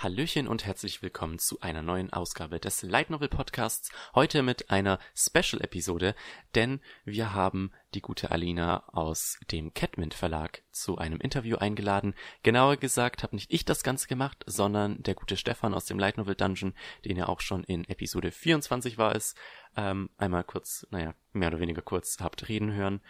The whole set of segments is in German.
Hallöchen und herzlich willkommen zu einer neuen Ausgabe des Light Novel Podcasts. Heute mit einer Special-Episode, denn wir haben die gute Alina aus dem Catmint Verlag zu einem Interview eingeladen. Genauer gesagt habe nicht ich das Ganze gemacht, sondern der gute Stefan aus dem Light Novel Dungeon, den ja auch schon in Episode 24 war es, ähm, einmal kurz, naja, mehr oder weniger kurz habt reden hören.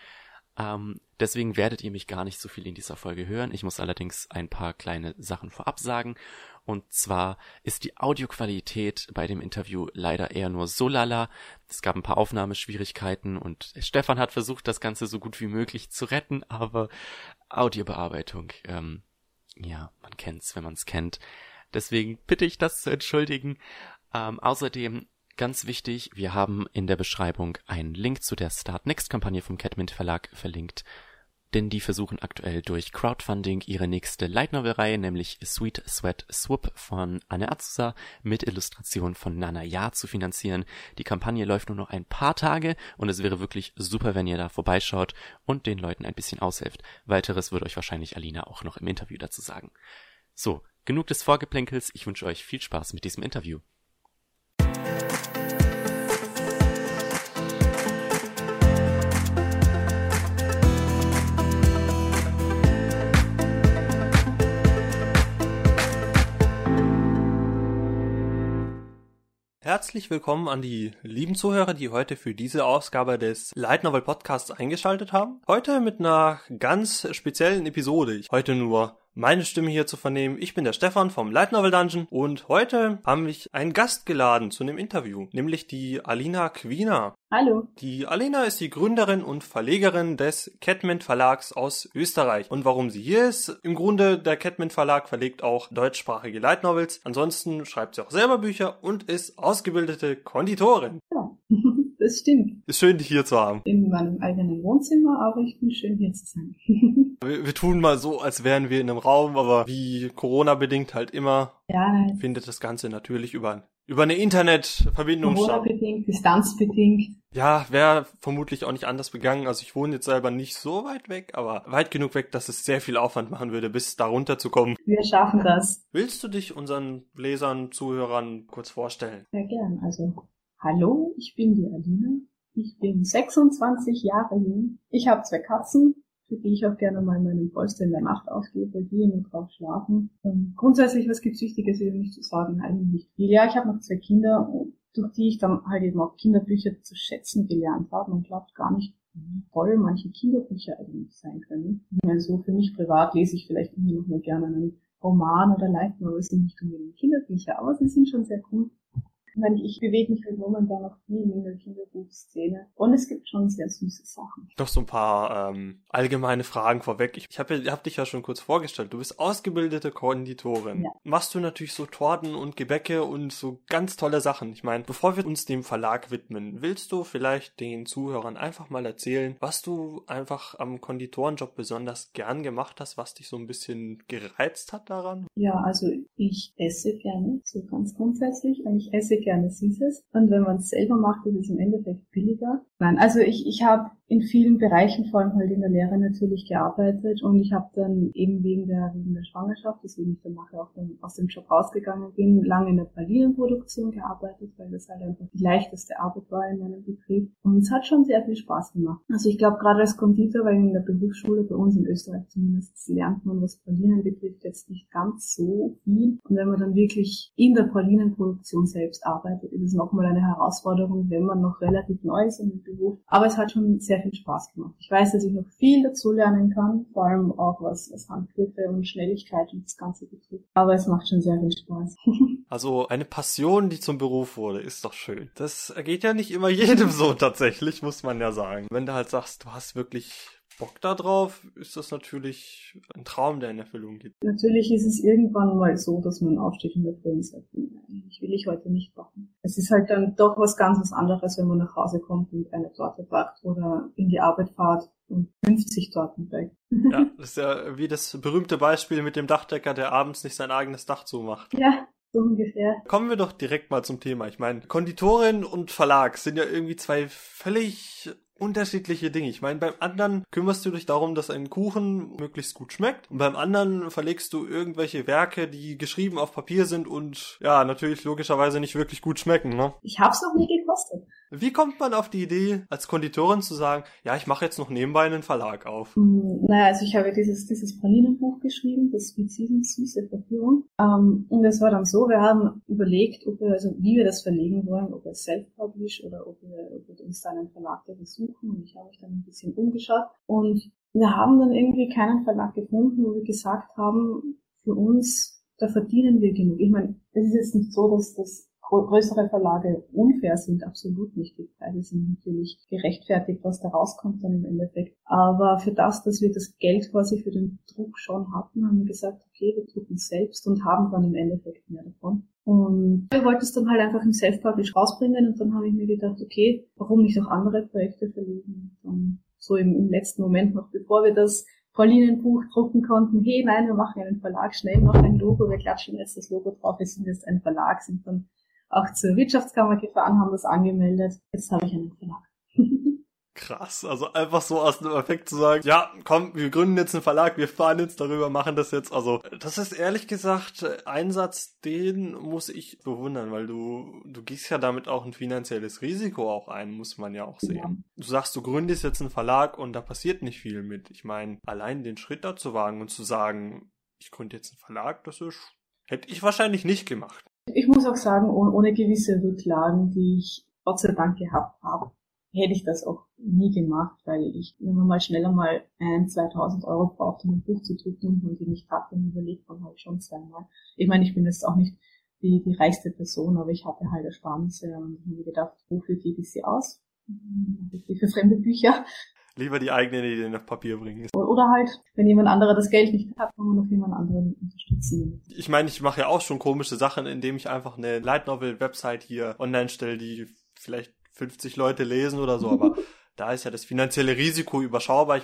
Ähm, deswegen werdet ihr mich gar nicht so viel in dieser Folge hören. Ich muss allerdings ein paar kleine Sachen vorab sagen. Und zwar ist die Audioqualität bei dem Interview leider eher nur so lala. Es gab ein paar Aufnahmeschwierigkeiten und Stefan hat versucht, das Ganze so gut wie möglich zu retten, aber Audiobearbeitung, ähm, ja, man kennt's, wenn man's kennt. Deswegen bitte ich das zu entschuldigen. Ähm, außerdem Ganz wichtig, wir haben in der Beschreibung einen Link zu der Start Next Kampagne vom Catmint Verlag verlinkt denn die versuchen aktuell durch Crowdfunding ihre nächste Light Novel Reihe, nämlich Sweet Sweat Swoop von Anne Azusa mit Illustration von Nana Ja zu finanzieren. Die Kampagne läuft nur noch ein paar Tage und es wäre wirklich super, wenn ihr da vorbeischaut und den Leuten ein bisschen aushilft. Weiteres wird euch wahrscheinlich Alina auch noch im Interview dazu sagen. So, genug des Vorgeplänkels, ich wünsche euch viel Spaß mit diesem Interview. Herzlich willkommen an die lieben Zuhörer, die heute für diese Ausgabe des Light Novel Podcasts eingeschaltet haben. Heute mit einer ganz speziellen Episode. Heute nur meine Stimme hier zu vernehmen. Ich bin der Stefan vom Light Novel Dungeon und heute haben mich einen Gast geladen zu einem Interview, nämlich die Alina Quina. Hallo. Die Alina ist die Gründerin und Verlegerin des Catman Verlags aus Österreich. Und warum sie hier ist, im Grunde der Catman Verlag verlegt auch deutschsprachige Light Novels. Ansonsten schreibt sie auch selber Bücher und ist ausgebildete Konditorin. Das stimmt. Ist schön, dich hier zu haben. In meinem eigenen Wohnzimmer, aber ich bin schön hier zu sein. wir, wir, tun mal so, als wären wir in einem Raum, aber wie Corona-bedingt halt immer, ja, findet das Ganze natürlich über, über eine Internetverbindung statt. Corona-bedingt, distanzbedingt. Ja, wäre vermutlich auch nicht anders begangen. Also ich wohne jetzt selber nicht so weit weg, aber weit genug weg, dass es sehr viel Aufwand machen würde, bis da runterzukommen. Wir schaffen das. Willst du dich unseren Lesern, Zuhörern kurz vorstellen? Sehr gern. Also Hallo, ich bin die Alina. Ich bin 26 Jahre jung. Ich habe zwei Katzen, für die ich auch gerne mal meinen Polster in der Nacht aufgebe, die nur drauf schlafen. Und grundsätzlich, was gibt's Wichtiges über mich zu sagen? Eigentlich nicht viel. Ja, ich habe noch zwei Kinder, durch die ich dann halt eben auch Kinderbücher zu schätzen gelernt habe. Man glaubt gar nicht, wie toll manche Kinderbücher eigentlich sein können. Ich meine, so für mich privat lese ich vielleicht immer noch mal gerne einen Roman oder Light Novels und nicht unbedingt Kinderbücher, aber sie sind schon sehr cool. Ich meine, ich bewege mich halt momentan noch viel in der Kinderbuchszene und es gibt schon sehr süße Sachen. Noch so ein paar ähm, allgemeine Fragen vorweg. Ich, ich habe hab dich ja schon kurz vorgestellt. Du bist ausgebildete Konditorin. Ja. Machst du natürlich so Torten und Gebäcke und so ganz tolle Sachen. Ich meine, bevor wir uns dem Verlag widmen, willst du vielleicht den Zuhörern einfach mal erzählen, was du einfach am Konditorenjob besonders gern gemacht hast, was dich so ein bisschen gereizt hat daran? Ja, also ich esse gerne, so ganz grundsätzlich. Und ich esse gerne Süßes. Und wenn man es selber macht, ist es im Endeffekt billiger. Nein, also ich, ich habe in vielen Bereichen, vor allem halt in der Lehre natürlich gearbeitet. Und ich habe dann eben wegen der, wegen der Schwangerschaft, deswegen ich dann nachher auch dann aus dem Job rausgegangen bin, lange in der Pralinenproduktion gearbeitet, weil das halt einfach die leichteste Arbeit war in meinem Betrieb. Und es hat schon sehr viel Spaß gemacht. Also ich glaube gerade als Konditor, weil in der Berufsschule bei uns in Österreich zumindest lernt man, was Pralinen betrifft, jetzt nicht ganz so viel. Und wenn man dann wirklich in der Pralinenproduktion selbst arbeitet, ist es nochmal eine Herausforderung, wenn man noch relativ neu ist in dem Beruf, aber es hat schon sehr sehr viel Spaß gemacht. Ich weiß, dass ich noch viel dazu lernen kann, vor allem auch was, was Handgriffe und Schnelligkeit und das Ganze betrifft. Aber es macht schon sehr viel Spaß. Also eine Passion, die zum Beruf wurde, ist doch schön. Das geht ja nicht immer jedem so tatsächlich, muss man ja sagen. Wenn du halt sagst, du hast wirklich Bock da drauf, ist das natürlich ein Traum, der in Erfüllung geht. Natürlich ist es irgendwann mal so, dass man aufsteht in der Früh und sagt, ich will ich heute nicht backen. Es ist halt dann doch was ganz was anderes, wenn man nach Hause kommt und eine Torte backt oder in die Arbeit fahrt und 50 Torten backt. Ja, das ist ja wie das berühmte Beispiel mit dem Dachdecker, der abends nicht sein eigenes Dach zumacht. Ja, so ungefähr. Kommen wir doch direkt mal zum Thema. Ich meine, Konditorin und Verlag sind ja irgendwie zwei völlig unterschiedliche Dinge. Ich meine, beim anderen kümmerst du dich darum, dass ein Kuchen möglichst gut schmeckt und beim anderen verlegst du irgendwelche Werke, die geschrieben auf Papier sind und ja, natürlich logischerweise nicht wirklich gut schmecken, ne? Ich hab's noch nie gekostet. Wie kommt man auf die Idee, als Konditorin zu sagen, ja, ich mache jetzt noch nebenbei einen Verlag auf? Hm, naja, also ich habe dieses, dieses Pralinenbuch geschrieben, das Season Süße Verführung. Ähm, und es war dann so, wir haben überlegt, ob wir, also wie wir das verlegen wollen, ob wir self-publish oder ob wir, ob wir uns dann einen Verlag suchen. Und ich habe mich dann ein bisschen umgeschaut. Und wir haben dann irgendwie keinen Verlag gefunden, wo wir gesagt haben, für uns, da verdienen wir genug. Ich meine, es ist jetzt nicht so, dass das größere Verlage unfair sind, absolut nicht. Die Preise sind natürlich gerechtfertigt, was da rauskommt dann im Endeffekt. Aber für das, dass wir das Geld quasi für den Druck schon hatten, haben wir gesagt, okay, wir drucken selbst und haben dann im Endeffekt mehr davon. Und wir wollten es dann halt einfach im Self-Publish rausbringen und dann habe ich mir gedacht, okay, warum nicht auch andere Projekte verlegen? Und so im, im letzten Moment noch, bevor wir das Paulinenbuch drucken konnten, hey, nein, wir machen einen Verlag, schnell noch ein Logo, wir klatschen jetzt das Logo drauf, wir sind jetzt ein Verlag, sind dann auch zur Wirtschaftskammer gefahren, haben das angemeldet. Jetzt habe ich einen Verlag. Krass, also einfach so aus dem Effekt zu sagen, ja, komm, wir gründen jetzt einen Verlag, wir fahren jetzt darüber, machen das jetzt. Also, das ist ehrlich gesagt ein Satz, den muss ich bewundern, weil du, du gehst ja damit auch ein finanzielles Risiko auch ein, muss man ja auch sehen. Ja. Du sagst, du gründest jetzt einen Verlag und da passiert nicht viel mit. Ich meine, allein den Schritt da zu wagen und zu sagen, ich gründe jetzt einen Verlag, das ist, hätte ich wahrscheinlich nicht gemacht. Ich muss auch sagen, ohne gewisse Rücklagen, die ich Gott sei Dank gehabt habe, hätte ich das auch nie gemacht, weil ich, man mal schneller mal ein, 2000 Euro braucht, um ein Buch zu drucken und die nicht hat, dann überlegt man halt schon zweimal. Ich meine, ich bin jetzt auch nicht die, die reichste Person, aber ich hatte halt Ersparnisse und habe mir gedacht, wofür gebe ich sie aus? Für fremde Bücher. Lieber die eigenen Ideen auf Papier bringen. Oder halt, wenn jemand anderer das Geld nicht hat, kann man noch jemand anderen unterstützen. Ich meine, ich mache ja auch schon komische Sachen, indem ich einfach eine Light Novel Website hier online stelle, die vielleicht 50 Leute lesen oder so, aber da ist ja das finanzielle Risiko überschaubar.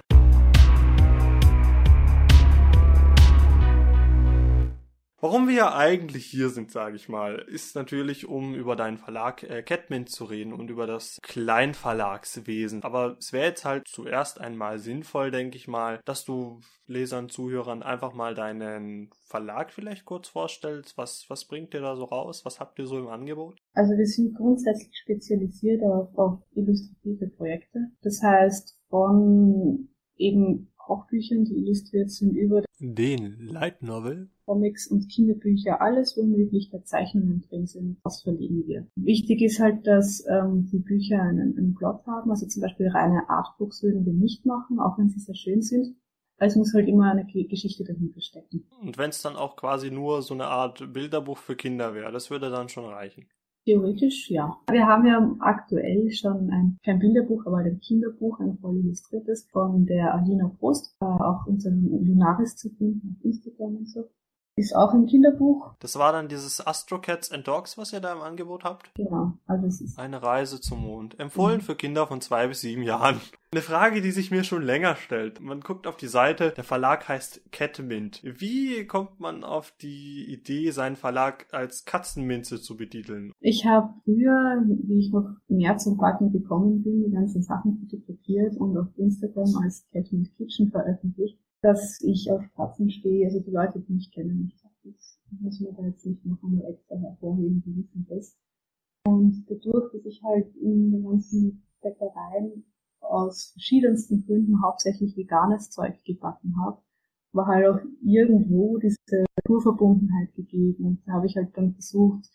Warum wir ja eigentlich hier sind, sage ich mal, ist natürlich, um über deinen Verlag äh, Catmint zu reden und über das Kleinverlagswesen. Aber es wäre jetzt halt zuerst einmal sinnvoll, denke ich mal, dass du Lesern, Zuhörern einfach mal deinen Verlag vielleicht kurz vorstellst. Was, was bringt ihr da so raus? Was habt ihr so im Angebot? Also wir sind grundsätzlich spezialisiert auf, auf illustrative Projekte. Das heißt, von eben Kochbüchern, die illustriert sind, über den Light Novel, Comics und Kinderbücher, alles, wo Möglichkeit Zeichnungen drin sind, das verlegen wir. Wichtig ist halt, dass ähm, die Bücher einen, einen Plot haben, also zum Beispiel reine Artbooks würden wir nicht machen, auch wenn sie sehr schön sind. Also es muss halt immer eine Geschichte dahinter stecken. Und wenn es dann auch quasi nur so eine Art Bilderbuch für Kinder wäre, das würde dann schon reichen. Theoretisch ja. Wir haben ja aktuell schon ein, kein Bilderbuch, aber ein Kinderbuch, ein voll illustriertes von der Alina Prost, äh, auch unter Lunaris zu finden auf Instagram und so. Ist auch ein Kinderbuch. Das war dann dieses Astro Cats and Dogs, was ihr da im Angebot habt? Genau, also es ist. Eine Reise zum Mond. Empfohlen mhm. für Kinder von zwei bis sieben Jahren. Eine Frage, die sich mir schon länger stellt. Man guckt auf die Seite, der Verlag heißt Catmint. Wie kommt man auf die Idee, seinen Verlag als Katzenminze zu betiteln? Ich habe früher, wie ich noch mehr zum Backen gekommen bin, die ganzen Sachen fotografiert und auf Instagram als Catmint Kitchen veröffentlicht dass ich auf Katzen stehe. Also die Leute, die mich kennen, ich muss man da jetzt nicht noch einmal extra hervorheben, die wissen das. Und dadurch, dass ich halt in den ganzen Bäckereien aus verschiedensten Gründen hauptsächlich veganes Zeug gebacken habe, war halt auch irgendwo diese Naturverbundenheit gegeben. Und da habe ich halt dann versucht,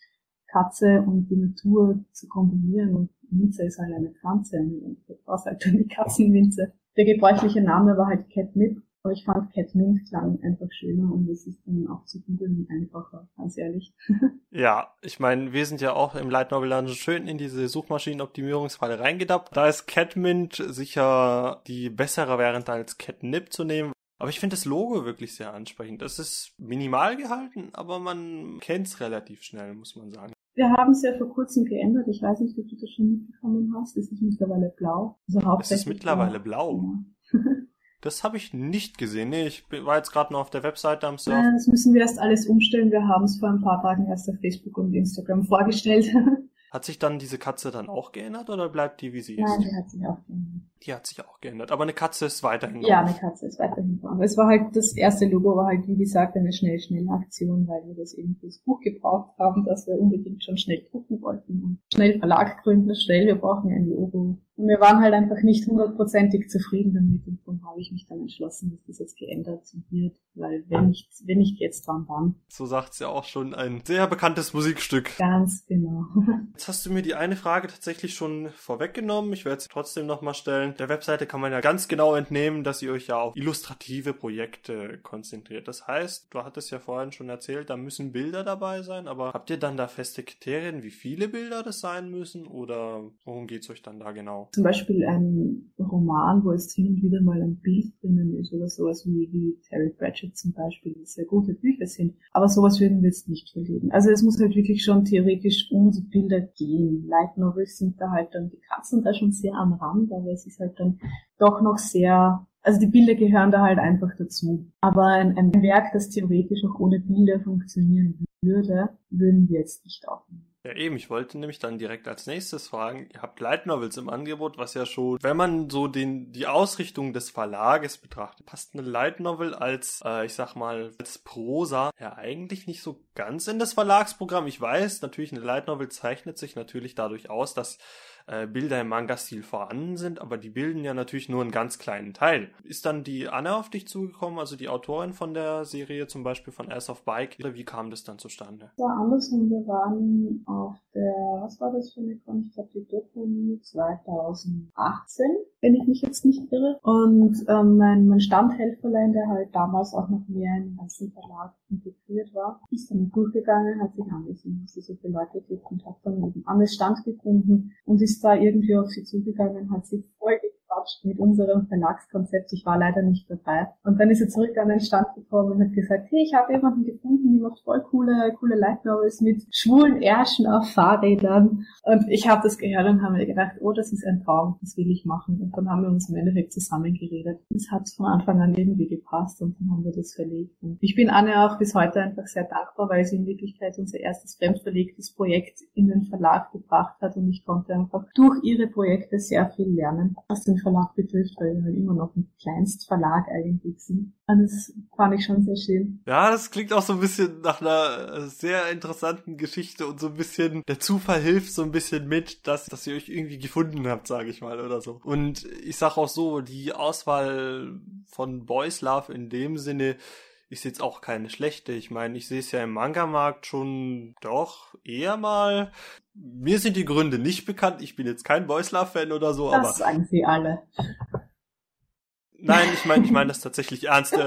Katze und die Natur zu kombinieren. Und Minze ist halt eine Pflanze. Und das war halt dann die Katzenminze. Der gebräuchliche Name war halt Catnip. Aber ich fand Cat Mink klang einfach schöner und es ist dann auch zu googeln einfacher, ganz ehrlich. ja, ich meine, wir sind ja auch im Light Novel Dungeon schön in diese Suchmaschinenoptimierungsfalle reingedappt. Da ist Catmint sicher die bessere Variante als Catnip zu nehmen. Aber ich finde das Logo wirklich sehr ansprechend. Das ist minimal gehalten, aber man kennt es relativ schnell, muss man sagen. Wir haben es ja vor kurzem geändert. Ich weiß nicht, ob du das schon mitbekommen hast. Es ist mittlerweile blau. Also es ist mittlerweile blau. Ja. Das habe ich nicht gesehen. Nee, ich war jetzt gerade noch auf der Webseite am Surfen. Ja, das müssen wir erst alles umstellen. Wir haben es vor ein paar Tagen erst auf Facebook und Instagram vorgestellt. Hat sich dann diese Katze dann auch geändert oder bleibt die, wie sie ist? Nein, die hat sich auch geändert. Die hat sich auch geändert. Aber eine Katze ist weiterhin Ja, eine Katze ist weiterhin drauf. Es war halt, das erste Logo war halt, wie gesagt, eine Schnell-Schnell-Aktion, weil wir das eben fürs Buch gebraucht haben, dass wir unbedingt schon schnell drucken wollten und schnell Verlag gründen, schnell, wir brauchen ein Logo. Und wir waren halt einfach nicht hundertprozentig zufrieden damit und darum habe ich mich dann entschlossen, dass das jetzt geändert wird, weil wenn nicht, wenn nicht jetzt, dann wann. So sagt ja auch schon ein sehr bekanntes Musikstück. Ganz genau. Jetzt hast du mir die eine Frage tatsächlich schon vorweggenommen. Ich werde sie trotzdem nochmal stellen. Der Webseite kann man ja ganz genau entnehmen, dass ihr euch ja auf illustrative Projekte konzentriert. Das heißt, du hattest ja vorhin schon erzählt, da müssen Bilder dabei sein, aber habt ihr dann da feste Kriterien, wie viele Bilder das sein müssen oder worum geht's euch dann da genau? Zum Beispiel ein Roman, wo es hin und wieder mal ein Bild drinnen ist oder sowas wie, wie Terry Pratchett zum Beispiel, die sehr gute Bücher sind. Aber sowas würden wir jetzt nicht verlegen. Also es muss halt wirklich schon theoretisch um die Bilder gehen. Light Novels sind da halt dann die Katzen da schon sehr am Rand, aber es ist halt dann doch noch sehr also die Bilder gehören da halt einfach dazu. Aber ein, ein Werk, das theoretisch auch ohne Bilder funktionieren würde, würden wir jetzt nicht aufnehmen. Ja, eben, ich wollte nämlich dann direkt als nächstes fragen, ihr habt Light Novels im Angebot, was ja schon, wenn man so den, die Ausrichtung des Verlages betrachtet, passt eine Light Novel als, äh, ich sag mal, als Prosa ja eigentlich nicht so ganz in das Verlagsprogramm. Ich weiß, natürlich, eine Light Novel zeichnet sich natürlich dadurch aus, dass äh, Bilder im Manga-Stil vorhanden sind, aber die bilden ja natürlich nur einen ganz kleinen Teil. Ist dann die Anna auf dich zugekommen, also die Autorin von der Serie, zum Beispiel von Ass of Bike, oder wie kam das dann zustande? Ja, andersrum, wir waren auf der, was war das für eine Con? Ich glaube, die Doku 2018, wenn ich mich jetzt nicht irre. Und ähm, mein, mein Stammhelferlein, der halt damals auch noch mehr in den ganzen Verlag integriert war, ist dann durchgegangen, hat sich angesehen, dass es so viele Leute gibt und hat dann eben an den Stand gefunden und ist da irgendwie auf sie zugegangen, hat sie voll mit unserem Verlagskonzept. Ich war leider nicht dabei. Und dann ist er zurück an den Stand gekommen und hat gesagt, hey, ich habe jemanden gefunden, die macht voll coole, coole Light Novels mit schwulen Ärschen auf Fahrrädern. Und ich habe das gehört und habe mir gedacht, oh, das ist ein Traum, das will ich machen. Und dann haben wir uns im Endeffekt zusammengeredet. Es hat von Anfang an irgendwie gepasst und dann haben wir das verlegt. Und ich bin Anne auch bis heute einfach sehr dankbar, weil sie in Wirklichkeit unser erstes fremdverlegtes Projekt in den Verlag gebracht hat und ich konnte einfach durch ihre Projekte sehr viel lernen, was den Verlag betrifft, weil wir immer noch ein Kleinstverlag eigentlich sind. Und das fand ich schon sehr schön. Ja, das klingt auch so ein bisschen nach einer äh, sehr interessanten Geschichte und so ein bisschen, der Zufall hilft so ein bisschen mit, dass, dass ihr euch irgendwie gefunden habt, sage ich mal, oder so. Und ich sag auch so, die Auswahl von Boys Love in dem Sinne, ist jetzt auch keine schlechte. Ich meine, ich sehe es ja im Manga-Markt schon doch eher mal. Mir sind die Gründe nicht bekannt. Ich bin jetzt kein Boys Love-Fan oder so, das aber. Das sagen sie alle. Nein, ich meine, ich meine das tatsächlich ernst.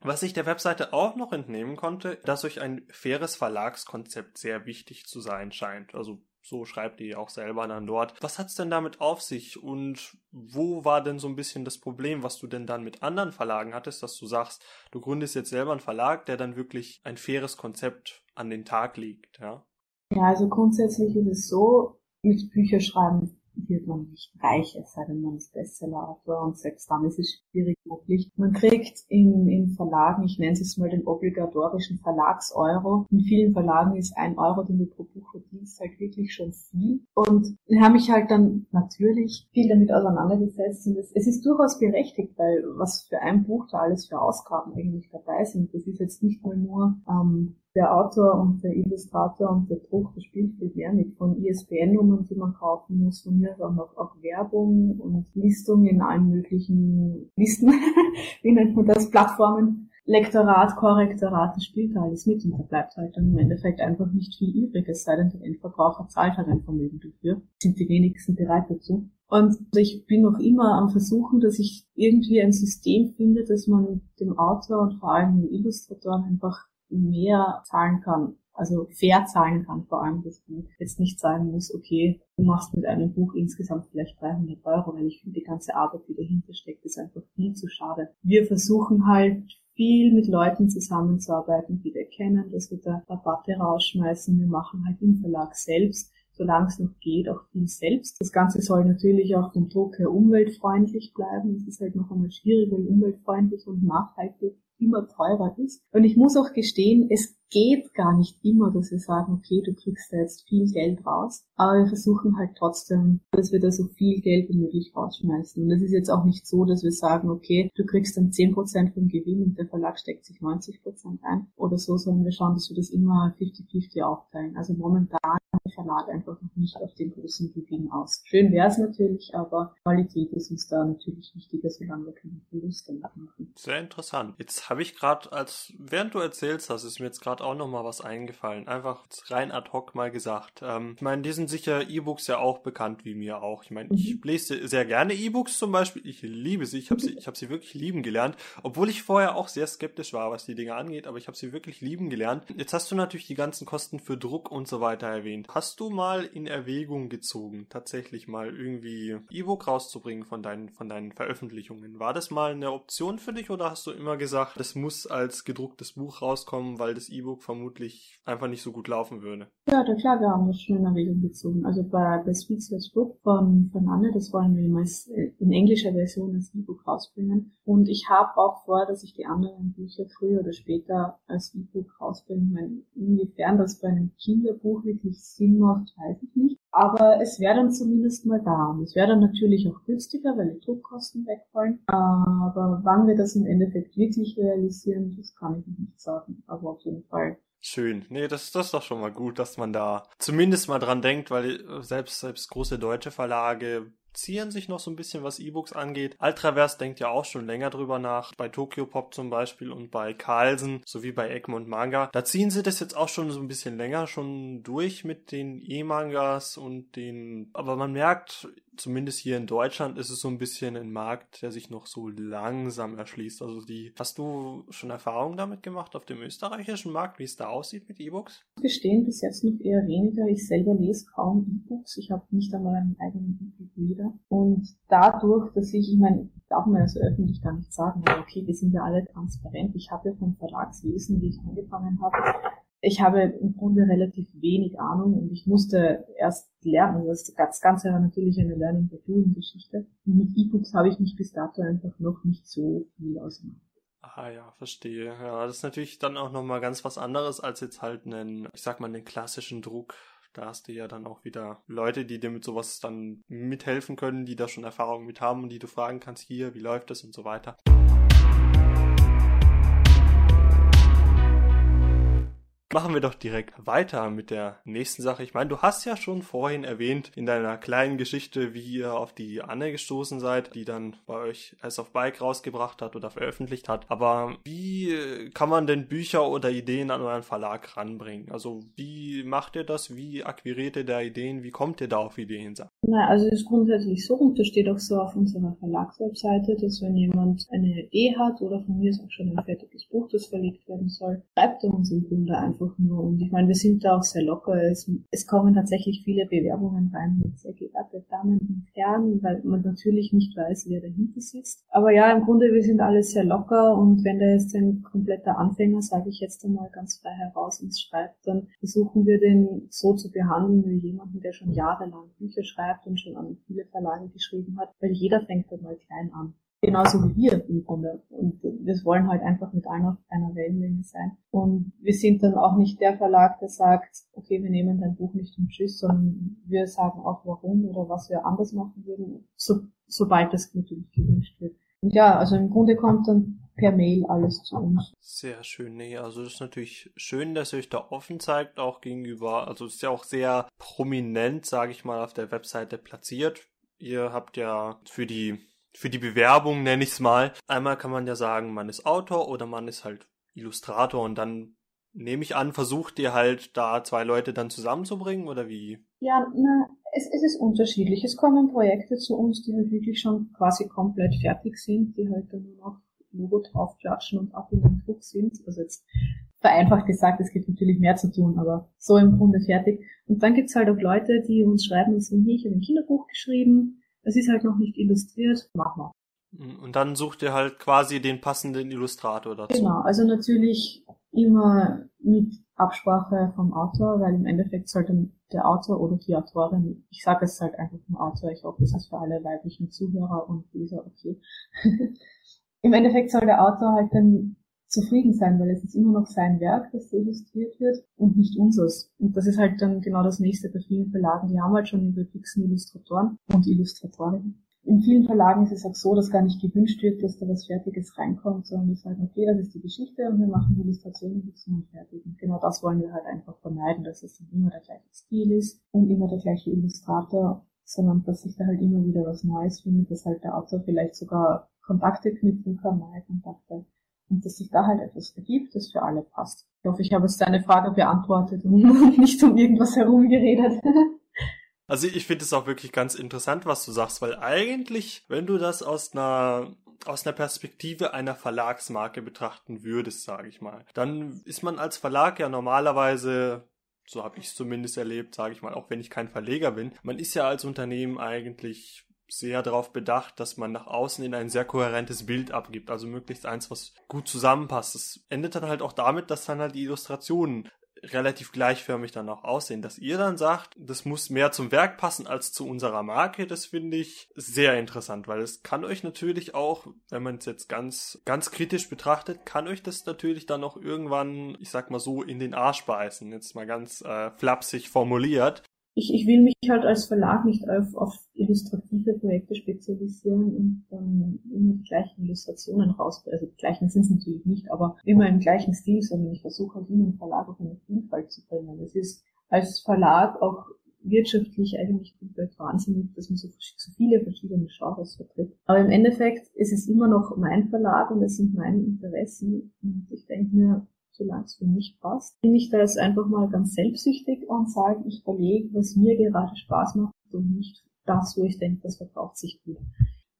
Was ich der Webseite auch noch entnehmen konnte, dass euch ein faires Verlagskonzept sehr wichtig zu sein scheint. Also so schreibt ihr auch selber dann dort. Was hat's denn damit auf sich und wo war denn so ein bisschen das Problem, was du denn dann mit anderen Verlagen hattest, dass du sagst, du gründest jetzt selber einen Verlag, der dann wirklich ein faires Konzept an den Tag legt, ja? Ja, also grundsätzlich ist es so, mit Bücherschreiben wird man nicht reich, es sei denn, man ist Bestsellerautor und selbst dann ist es schwierig möglich. Man kriegt in, in Verlagen, ich nenne es mal den obligatorischen Verlagseuro. In vielen Verlagen ist ein Euro, den du pro Buch verdienst, halt wirklich schon viel. Und habe mich halt dann natürlich viel damit auseinandergesetzt und es, es ist durchaus berechtigt, weil was für ein Buch da alles für Ausgaben eigentlich dabei sind. Das ist jetzt nicht mal nur ähm, der Autor und der Illustrator und der Druck, das spielt viel mehr mit von ISBN-Nummern, die man kaufen muss, von mir auch noch auch Werbung und Listung in allen möglichen Listen, wie nennt man das, Plattformen, Lektorat, Korrektorat, das spielt alles mit und da bleibt halt dann im Endeffekt einfach nicht viel übrig, es sei denn, der Endverbraucher zahlt halt ein Vermögen dafür, sind die wenigsten bereit dazu. Und ich bin noch immer am Versuchen, dass ich irgendwie ein System finde, dass man dem Autor und vor allem den Illustratoren einfach mehr zahlen kann, also fair zahlen kann, vor allem, dass man jetzt nicht sagen muss, okay, du machst mit einem Buch insgesamt vielleicht 300 Euro, weil ich finde, die ganze Arbeit, die dahinter steckt, ist einfach viel zu schade. Wir versuchen halt viel mit Leuten zusammenzuarbeiten, die wir kennen, dass wir da Rabatte rausschmeißen. Wir machen halt im Verlag selbst solange es noch geht, auch viel selbst. Das Ganze soll natürlich auch vom Druck her umweltfreundlich bleiben. Es ist halt noch einmal schwierig, weil umweltfreundlich und nachhaltig immer teurer ist. Und ich muss auch gestehen, es geht gar nicht immer, dass wir sagen, okay, du kriegst da jetzt viel Geld raus, aber wir versuchen halt trotzdem, dass wir da so viel Geld wie möglich rausschmeißen. Und es ist jetzt auch nicht so, dass wir sagen, okay, du kriegst dann 10% vom Gewinn und der Verlag steckt sich 90% ein oder so, sondern wir schauen, dass wir das immer 50-50 aufteilen. Also momentan Verlag einfach noch nicht auf den großen Gewinn aus. Schön wäre es natürlich, aber Qualität ist uns da natürlich wichtiger, solange wir keine Verluste machen. Sehr interessant. Jetzt habe ich gerade, als während du erzählst hast, ist mir jetzt gerade auch noch mal was eingefallen. Einfach rein ad hoc mal gesagt. Ähm, ich meine, die sind sicher E-Books ja auch bekannt wie mir auch. Ich meine, ich mhm. lese sehr gerne E-Books zum Beispiel. Ich liebe sie. Ich habe sie, ich habe sie wirklich lieben gelernt, obwohl ich vorher auch sehr skeptisch war, was die Dinge angeht. Aber ich habe sie wirklich lieben gelernt. Jetzt hast du natürlich die ganzen Kosten für Druck und so weiter erwähnt. Hast du mal in Erwägung gezogen, tatsächlich mal irgendwie E-Book rauszubringen von deinen von deinen Veröffentlichungen? War das mal eine Option für dich oder hast du immer gesagt, das muss als gedrucktes Buch rauskommen, weil das E-Book vermutlich einfach nicht so gut laufen würde? Ja, da klar, wir haben das schon in Erwägung gezogen. Also bei, bei Speechless Book von, von Anne, das wollen wir meist äh, in englischer Version als E-Book rausbringen. Und ich habe auch vor, dass ich die anderen Bücher früher oder später als E-Book rausbringe. Ich inwiefern das bei einem Kinderbuch wirklich Sinn macht, weiß ich nicht. Aber es wäre dann zumindest mal da. Und es wäre dann natürlich auch günstiger, weil die Druckkosten wegfallen. Aber wann wir das im Endeffekt wirklich realisieren, das kann ich nicht sagen. Aber auf jeden Fall Schön. Nee, das, das ist doch schon mal gut, dass man da zumindest mal dran denkt, weil selbst, selbst große deutsche Verlage zieren sich noch so ein bisschen, was E-Books angeht. Altravers denkt ja auch schon länger drüber nach, bei Tokyo Pop zum Beispiel und bei Carlsen sowie bei Egmont Manga. Da ziehen sie das jetzt auch schon so ein bisschen länger schon durch mit den E-Mangas und den, aber man merkt, zumindest hier in Deutschland ist es so ein bisschen ein Markt, der sich noch so langsam erschließt. Also die, hast du schon Erfahrungen damit gemacht auf dem österreichischen Markt, wie es da aussieht mit E-Books? Gestehen bis jetzt noch eher weniger. Ich selber lese kaum E-Books. Ich habe nicht einmal einen eigenen E-Book-Reader. Und dadurch, dass ich, ich meine, darf man ja so öffentlich gar nicht sagen, aber okay, wir sind ja alle transparent. Ich habe ja vom Verlagswesen, wie ich angefangen habe, ich habe im Grunde relativ wenig Ahnung und ich musste erst lernen. Das, Ganze war natürlich eine Learning by Doing Geschichte. Und mit E-Books habe ich mich bis dato einfach noch nicht so viel ausgemacht. Ah ja, verstehe. Ja, das ist natürlich dann auch nochmal ganz was anderes als jetzt halt einen, ich sag mal, einen klassischen Druck. Da hast du ja dann auch wieder Leute, die dir mit sowas dann mithelfen können, die da schon Erfahrung mit haben und die du fragen kannst, hier, wie läuft das und so weiter. Machen wir doch direkt weiter mit der nächsten Sache. Ich meine, du hast ja schon vorhin erwähnt in deiner kleinen Geschichte, wie ihr auf die Anne gestoßen seid, die dann bei euch As of Bike rausgebracht hat oder veröffentlicht hat. Aber wie kann man denn Bücher oder Ideen an euren Verlag ranbringen? Also wie macht ihr das? Wie akquiriert ihr da Ideen? Wie kommt ihr da auf Ideen? Na, also es ist grundsätzlich so und das steht auch so auf unserer Verlagswebseite, dass wenn jemand eine Idee hat oder von mir ist auch schon ein fertiges Buch, das verlegt werden soll, schreibt er uns im Grunde einfach einfach nur. Und ich meine, wir sind da auch sehr locker. Es, es kommen tatsächlich viele Bewerbungen rein mit sehr geehrte Damen und Herren, weil man natürlich nicht weiß, wer dahinter sitzt. Aber ja, im Grunde, wir sind alle sehr locker und wenn da jetzt ein kompletter Anfänger, sage ich jetzt einmal ganz frei heraus, uns schreibt, dann versuchen wir den so zu behandeln wie jemanden, der schon jahrelang Bücher schreibt und schon an viele Verlage geschrieben hat, weil jeder fängt dann mal klein an genauso wie wir im Grunde. Und wir wollen halt einfach mit allen auf einer Wellenlänge sein. Und wir sind dann auch nicht der Verlag, der sagt, okay, wir nehmen dein Buch nicht um Tschüss, sondern wir sagen auch warum oder was wir anders machen würden, so, sobald das natürlich gewünscht wird. Und ja, also im Grunde kommt dann per Mail alles zu uns. Sehr schön, nee, also das ist natürlich schön, dass ihr euch da offen zeigt, auch gegenüber, also es ist ja auch sehr prominent, sage ich mal, auf der Webseite platziert. Ihr habt ja für die für die Bewerbung, nenne ich es mal. Einmal kann man ja sagen, man ist Autor oder man ist halt Illustrator und dann nehme ich an, versucht ihr halt da zwei Leute dann zusammenzubringen oder wie? Ja, na, es, es ist unterschiedlich. Es kommen Projekte zu uns, die halt wirklich schon quasi komplett fertig sind, die halt dann nur noch Logo draufklatschen und ab in den Druck sind. Also jetzt vereinfacht gesagt, es gibt natürlich mehr zu tun, aber so im Grunde fertig. Und dann gibt's halt auch Leute, die uns schreiben und sagen, hier, ich habe ein Kinderbuch geschrieben, es ist halt noch nicht illustriert, mach mal. Und dann sucht ihr halt quasi den passenden Illustrator dazu. Genau, also natürlich immer mit Absprache vom Autor, weil im Endeffekt sollte der Autor oder die Autorin, ich sage es halt einfach vom Autor, ich hoffe, das ist für alle weiblichen Zuhörer und Leser okay. Im Endeffekt soll der Autor halt dann zufrieden sein, weil es ist immer noch sein Werk, das illustriert wird und nicht unseres. Und das ist halt dann genau das nächste bei vielen Verlagen. Die haben halt schon ihre fixen Illustratoren und Illustratorinnen. In vielen Verlagen ist es auch so, dass gar nicht gewünscht wird, dass da was Fertiges reinkommt, sondern die sagen, okay, das ist die Geschichte und wir machen die Illustration bis zum Fertigen. Genau das wollen wir halt einfach vermeiden, dass es dann immer der gleiche Stil ist und immer der gleiche Illustrator, sondern dass sich da halt immer wieder was Neues findet, dass halt der Autor vielleicht sogar Kontakte knüpfen kann, neue Kontakte und dass sich da halt etwas ergibt, das für alle passt. Ich hoffe, ich habe jetzt deine Frage beantwortet und nicht um irgendwas herumgeredet. Also ich finde es auch wirklich ganz interessant, was du sagst, weil eigentlich, wenn du das aus einer aus einer Perspektive einer Verlagsmarke betrachten würdest, sage ich mal, dann ist man als Verlag ja normalerweise so habe ich es zumindest erlebt, sage ich mal, auch wenn ich kein Verleger bin. Man ist ja als Unternehmen eigentlich sehr darauf bedacht, dass man nach außen in ein sehr kohärentes Bild abgibt, also möglichst eins, was gut zusammenpasst. Das endet dann halt auch damit, dass dann halt die Illustrationen relativ gleichförmig dann auch aussehen. Dass ihr dann sagt, das muss mehr zum Werk passen als zu unserer Marke, das finde ich sehr interessant, weil es kann euch natürlich auch, wenn man es jetzt ganz, ganz kritisch betrachtet, kann euch das natürlich dann auch irgendwann, ich sag mal so, in den Arsch beißen. Jetzt mal ganz äh, flapsig formuliert ich, ich will mich halt als Verlag nicht auf, auf illustrative Projekte spezialisieren und dann immer die gleichen Illustrationen rausbringen. Also die gleichen sind es natürlich nicht, aber immer im gleichen Stil, sondern ich versuche halt in einem Verlag auch eine Vielfalt zu bringen. Es ist als Verlag auch wirtschaftlich eigentlich komplett wahnsinnig, dass man so, so viele verschiedene Genres vertritt. Aber im Endeffekt ist es immer noch mein Verlag und es sind meine Interessen. Und ich denke mir, solange es für mich passt. Bin ich da jetzt einfach mal ganz selbstsüchtig und sage, ich verlege, was mir gerade Spaß macht und nicht das, wo ich denke, das verkauft sich gut.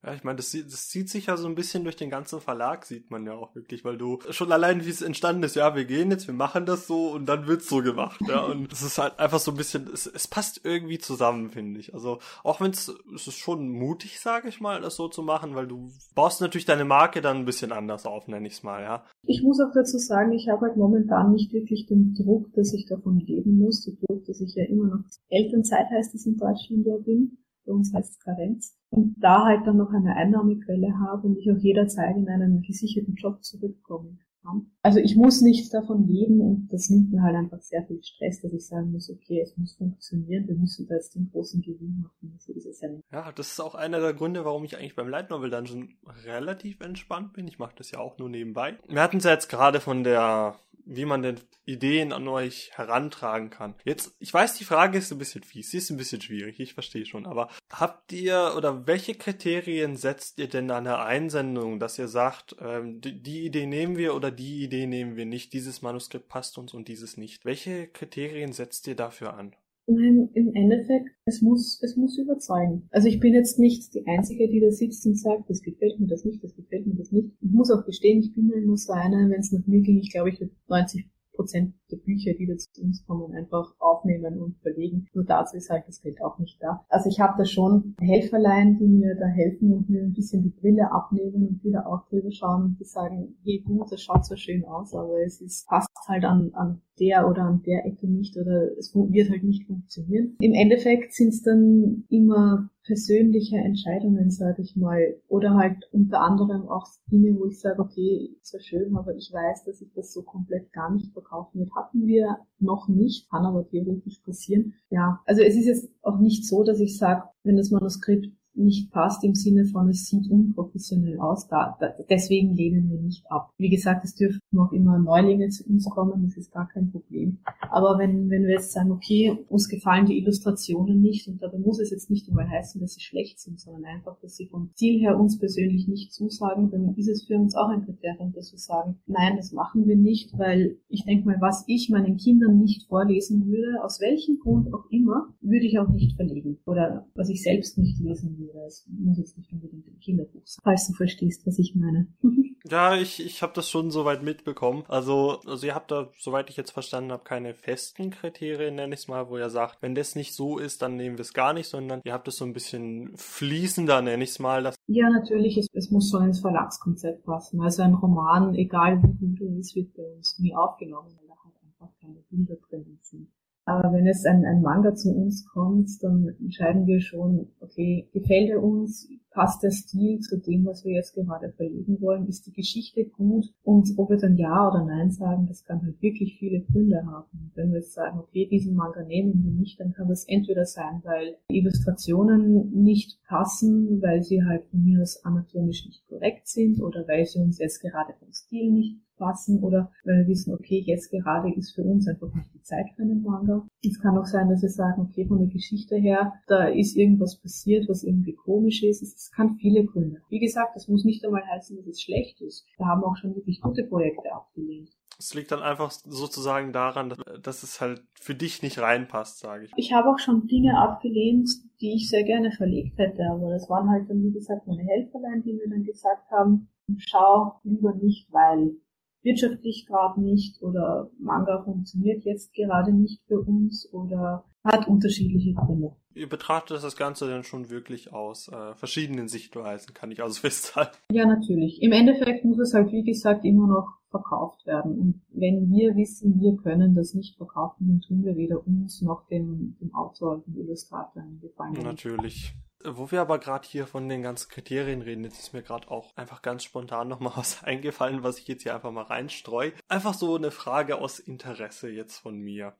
Ja, ich meine, das, das zieht sich ja so ein bisschen durch den ganzen Verlag, sieht man ja auch wirklich, weil du schon allein, wie es entstanden ist, ja, wir gehen jetzt, wir machen das so und dann wird's so gemacht, ja, und es ist halt einfach so ein bisschen, es, es passt irgendwie zusammen, finde ich. Also, auch wenn es, es ist schon mutig, sage ich mal, das so zu machen, weil du baust natürlich deine Marke dann ein bisschen anders auf, nenne ich's mal, ja. Ich muss auch dazu sagen, ich habe halt momentan nicht wirklich den Druck, dass ich davon leben muss, den Druck, dass ich ja immer noch Elternzeit heißt es in Deutschland ja bin bei uns heißt es Karenz, und da halt dann noch eine Einnahmequelle habe und ich auch jederzeit in einen gesicherten Job zurückkommen kann. Also ich muss nicht davon leben und das nimmt mir halt einfach sehr viel Stress, dass ich sagen muss, okay, es muss funktionieren, wir müssen da jetzt den großen Gewinn machen. So ist es ja nicht. Ja, das ist auch einer der Gründe, warum ich eigentlich beim Light Novel Dungeon relativ entspannt bin. Ich mache das ja auch nur nebenbei. Wir hatten es ja jetzt gerade von der wie man denn Ideen an euch herantragen kann. Jetzt, ich weiß, die Frage ist ein bisschen fies, sie ist ein bisschen schwierig, ich verstehe schon, aber habt ihr oder welche Kriterien setzt ihr denn an der Einsendung, dass ihr sagt, ähm, die, die, Idee nehmen wir oder die Idee nehmen wir nicht, dieses Manuskript passt uns und dieses nicht? Welche Kriterien setzt ihr dafür an? Nein, im Endeffekt, es muss, es muss überzeugen. Also ich bin jetzt nicht die Einzige, die da sitzt und sagt, das gefällt mir das nicht, das gefällt mir das nicht. Ich muss auch gestehen, ich bin immer so eine, wenn es nach mir ging, ich glaube, ich würde 90 Prozent der Bücher, die da zu uns kommen, einfach aufnehmen und verlegen. Nur dazu ist halt das Geld auch nicht da. Also ich habe da schon Helferlein, die mir da helfen und mir ein bisschen die Brille abnehmen und wieder auch drüber schauen und die sagen, hey gut, das schaut zwar schön aus, aber es ist passt halt an, an der oder an der Ecke nicht oder es wird halt nicht funktionieren. Im Endeffekt sind es dann immer persönliche Entscheidungen, sage ich mal, oder halt unter anderem auch Dinge, wo ich sage, okay, ist ja schön, aber ich weiß, dass ich das so komplett gar nicht verkaufen wird. Hatten wir noch nicht, kann aber theoretisch passieren. Ja, also es ist jetzt auch nicht so, dass ich sage, wenn das Manuskript nicht passt im Sinne von, es sieht unprofessionell aus. Da, da, deswegen lehnen wir nicht ab. Wie gesagt, es dürfen auch immer Neulinge zu uns kommen, das ist gar kein Problem. Aber wenn, wenn wir jetzt sagen, okay, uns gefallen die Illustrationen nicht und dabei muss es jetzt nicht immer heißen, dass sie schlecht sind, sondern einfach, dass sie vom Ziel her uns persönlich nicht zusagen, dann ist es für uns auch ein Kriterium, dass wir sagen, nein, das machen wir nicht, weil ich denke mal, was ich meinen Kindern nicht vorlesen würde, aus welchem Grund auch immer, würde ich auch nicht verlegen. Oder was ich selbst nicht lesen würde es muss jetzt nicht unbedingt ein Kinderbuch sein, falls du verstehst, was ich meine. ja, ich, ich habe das schon soweit mitbekommen. Also, also ihr habt da, soweit ich jetzt verstanden habe, keine festen Kriterien, nenne ich es mal, wo ihr sagt, wenn das nicht so ist, dann nehmen wir es gar nicht, sondern ihr habt es so ein bisschen fließender, nenne ich es mal. Dass ja, natürlich, es, es muss schon ins Verlagskonzept passen. Also ein Roman, egal wie gut er ist, wird bei uns nie aufgenommen, weil da halt einfach keine Bilder drin sind. Aber wenn es ein, ein Manga zu uns kommt, dann entscheiden wir schon, okay, gefällt er uns, passt der Stil zu dem, was wir jetzt gerade verlegen wollen? Ist die Geschichte gut? Und ob wir dann Ja oder Nein sagen, das kann halt wirklich viele Gründe haben. Wenn wir jetzt sagen, okay, diesen Manga nehmen wir nicht, dann kann das entweder sein, weil Illustrationen nicht passen, weil sie halt von mir aus anatomisch nicht korrekt sind oder weil sie uns jetzt gerade vom Stil nicht passen oder weil wir wissen, okay, jetzt gerade ist für uns einfach nicht die Zeit für einen Manga. Es kann auch sein, dass wir sagen, okay, von der Geschichte her, da ist irgendwas passiert, was irgendwie komisch ist. Es kann viele Gründe. Wie gesagt, das muss nicht einmal heißen, dass es schlecht ist. Da haben auch schon wirklich gute Projekte abgelehnt. Es liegt dann einfach sozusagen daran, dass es halt für dich nicht reinpasst, sage ich. Ich habe auch schon Dinge abgelehnt, die ich sehr gerne verlegt hätte, aber das waren halt dann, wie gesagt, meine Helferlein, die mir dann gesagt haben, schau lieber nicht, weil wirtschaftlich gerade nicht oder Manga funktioniert jetzt gerade nicht für uns oder hat unterschiedliche Gründe. Ihr betrachtet das Ganze dann schon wirklich aus äh, verschiedenen Sichtweisen, kann ich also festhalten. Ja, natürlich. Im Endeffekt muss es halt, wie gesagt, immer noch verkauft werden. Und wenn wir wissen, wir können das nicht verkaufen, dann tun wir weder uns noch dem, dem Autor, dem Illustrator einen Gefallen. Natürlich. Wo wir aber gerade hier von den ganzen Kriterien reden, jetzt ist mir gerade auch einfach ganz spontan nochmal was eingefallen, was ich jetzt hier einfach mal reinstreue. Einfach so eine Frage aus Interesse jetzt von mir.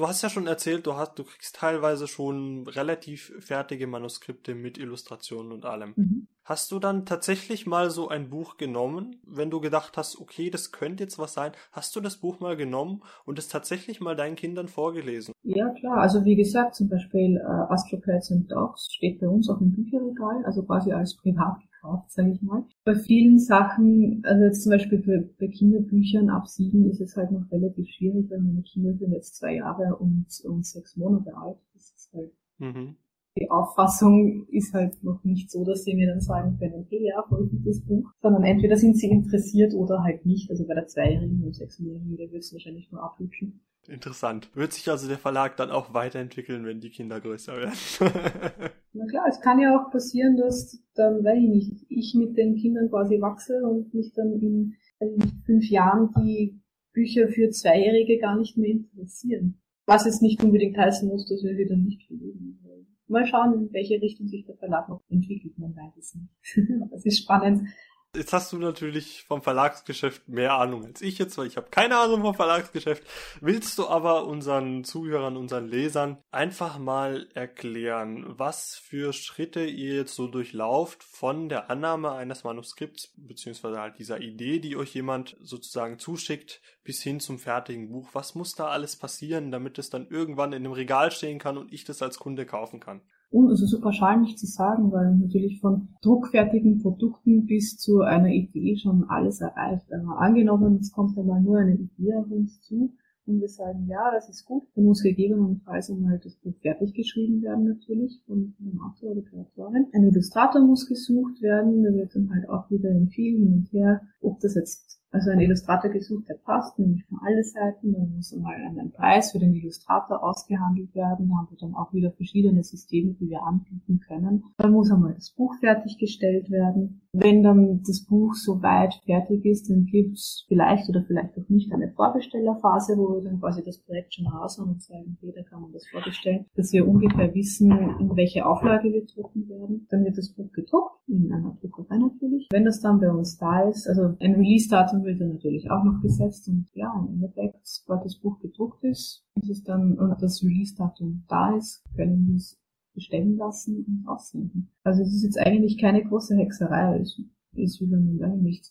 Du hast ja schon erzählt, du hast, du kriegst teilweise schon relativ fertige Manuskripte mit Illustrationen und allem. Mhm. Hast du dann tatsächlich mal so ein Buch genommen, wenn du gedacht hast, okay, das könnte jetzt was sein? Hast du das Buch mal genommen und es tatsächlich mal deinen Kindern vorgelesen? Ja, klar. Also wie gesagt, zum Beispiel äh, Astropets and Dogs steht bei uns auf dem Bücherregal, also quasi als privat gekauft, sage ich mal. Bei vielen Sachen, also jetzt zum Beispiel für, bei Kinderbüchern ab sieben ist es halt noch relativ schwierig, weil meine Kinder sind jetzt zwei Jahre und, und sechs Monate alt. Das ist halt mhm die Auffassung ist halt noch nicht so, dass sie mir dann sagen können, hey, ja, voll gutes Buch, sondern entweder sind sie interessiert oder halt nicht. Also bei der Zweijährigen und Sechsjährigen, der wird es wahrscheinlich nur abhübschen. Interessant. Wird sich also der Verlag dann auch weiterentwickeln, wenn die Kinder größer werden? Na klar, es kann ja auch passieren, dass dann, weiß ich nicht, ich mit den Kindern quasi wachse und mich dann in, fünf Jahren die Bücher für Zweijährige gar nicht mehr interessieren. Was jetzt nicht unbedingt heißen muss, dass wir sie dann nicht verlieren wollen. Mal schauen, in welche Richtung sich der Verlag noch entwickelt, man weiß es nicht. das ist spannend. Jetzt hast du natürlich vom Verlagsgeschäft mehr Ahnung als ich jetzt, weil ich habe keine Ahnung vom Verlagsgeschäft. Willst du aber unseren Zuhörern, unseren Lesern einfach mal erklären, was für Schritte ihr jetzt so durchlauft von der Annahme eines Manuskripts, beziehungsweise halt dieser Idee, die euch jemand sozusagen zuschickt, bis hin zum fertigen Buch? Was muss da alles passieren, damit es dann irgendwann in einem Regal stehen kann und ich das als Kunde kaufen kann? Und es ist so pauschal nicht zu sagen, weil natürlich von druckfertigen Produkten bis zu einer Idee schon alles erreicht. Aber angenommen, es kommt einmal nur eine Idee auf uns zu und wir sagen, ja, das ist gut, dann muss gegebenenfalls einmal das Buch fertig geschrieben werden natürlich von einem Autor oder Kreatorin. Ein Illustrator muss gesucht werden, der wird dann halt auch wieder empfehlen hin und her, ob das jetzt also ein Illustrator gesucht, der passt, nämlich für alle Seiten. Dann muss einmal ein Preis für den Illustrator ausgehandelt werden. Da haben wir dann auch wieder verschiedene Systeme, die wir anbieten können. Dann muss einmal das Buch fertiggestellt werden. Wenn dann das Buch soweit fertig ist, dann gibt es vielleicht oder vielleicht auch nicht eine Vorbestellerphase, wo wir dann quasi das Projekt schon raus haben und sagen, okay, da kann man das vorbestellen, dass wir ungefähr wissen, in welche Auflage wir drucken werden. Dann wird das Buch gedruckt, in einer Druckerei natürlich. Wenn das dann bei uns da ist, also ein Release-Datum wird dann natürlich auch noch gesetzt und ja, im Endeffekt, sobald das Buch gedruckt ist, ist es dann und das Release-Datum da ist, können wir es bestellen lassen und aussenden. Also es ist jetzt eigentlich keine große Hexerei. Es ist wie wenn man eigentlich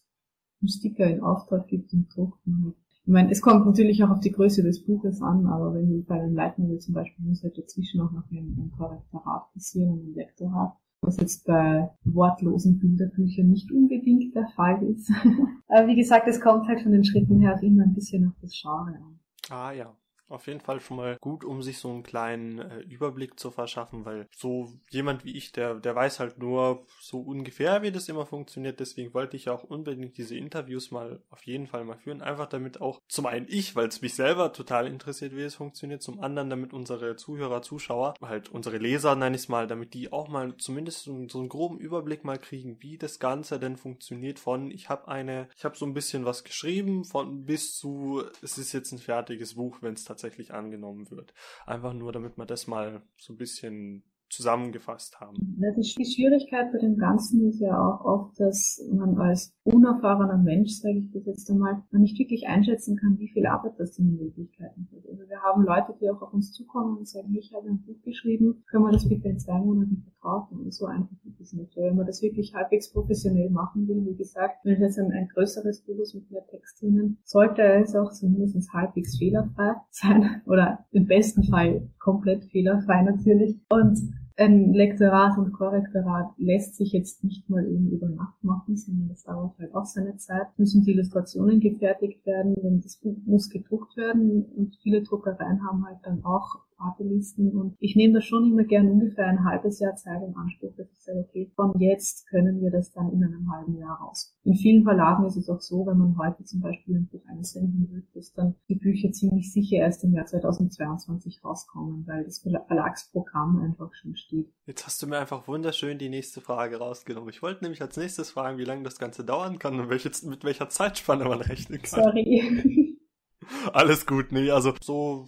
einen Sticker in Auftrag gibt und druckt. Ich meine, es kommt natürlich auch auf die Größe des Buches an, aber wenn du bei einem Leitnovel zum Beispiel muss halt dazwischen auch noch ein, ein Korrektorat passieren und ein Lektorat, was jetzt bei wortlosen Bilderbüchern nicht unbedingt der Fall ist. aber wie gesagt, es kommt halt von den Schritten her auch immer ein bisschen auf das Genre an. Ah ja. Auf jeden Fall schon mal gut, um sich so einen kleinen äh, Überblick zu verschaffen, weil so jemand wie ich, der, der weiß halt nur so ungefähr, wie das immer funktioniert. Deswegen wollte ich auch unbedingt diese Interviews mal auf jeden Fall mal führen. Einfach damit auch zum einen ich, weil es mich selber total interessiert, wie es funktioniert, zum anderen damit unsere Zuhörer, Zuschauer, halt unsere Leser, nenne ich es mal, damit die auch mal zumindest so, so einen groben Überblick mal kriegen, wie das Ganze denn funktioniert von ich habe eine, ich habe so ein bisschen was geschrieben, von bis zu es ist jetzt ein fertiges Buch, wenn es tatsächlich tatsächlich angenommen wird. Einfach nur, damit man das mal so ein bisschen zusammengefasst haben. Die, Schwierigkeit bei dem Ganzen ist ja auch oft, dass man als unerfahrener Mensch, sage ich das jetzt einmal, man nicht wirklich einschätzen kann, wie viel Arbeit das in den Möglichkeiten hat. Also wir haben Leute, die auch auf uns zukommen und sagen, ich habe ein Buch geschrieben, können wir das bitte in zwei Monaten verkaufen? Und so einfach ist es nicht. Wenn man das wirklich halbwegs professionell machen will, wie gesagt, wenn es ein, ein größeres Buch ist mit mehr Text drinnen, sollte es auch zumindest halbwegs fehlerfrei sein oder im besten Fall komplett fehlerfrei natürlich. Und ein Lektorat und Korrektorat lässt sich jetzt nicht mal eben über Nacht machen, sondern das dauert halt auch seine Zeit. Müssen die Illustrationen gefertigt werden, denn das Buch muss gedruckt werden und viele Druckereien haben halt dann auch Wartelisten und ich nehme das schon immer gern ungefähr ein halbes Jahr Zeit in Anspruch, dass ich sage, okay, von jetzt können wir das dann in einem halben Jahr raus. In vielen Verlagen ist es auch so, wenn man heute zum Beispiel ein Buch einsenden will, dass dann die Bücher ziemlich sicher erst im Jahr 2022 rauskommen, weil das Verlagsprogramm einfach schon steht. Jetzt hast du mir einfach wunderschön die nächste Frage rausgenommen. Ich wollte nämlich als nächstes fragen, wie lange das Ganze dauern kann und welche, mit welcher Zeitspanne man rechnen kann. Sorry. Alles gut, nee, also so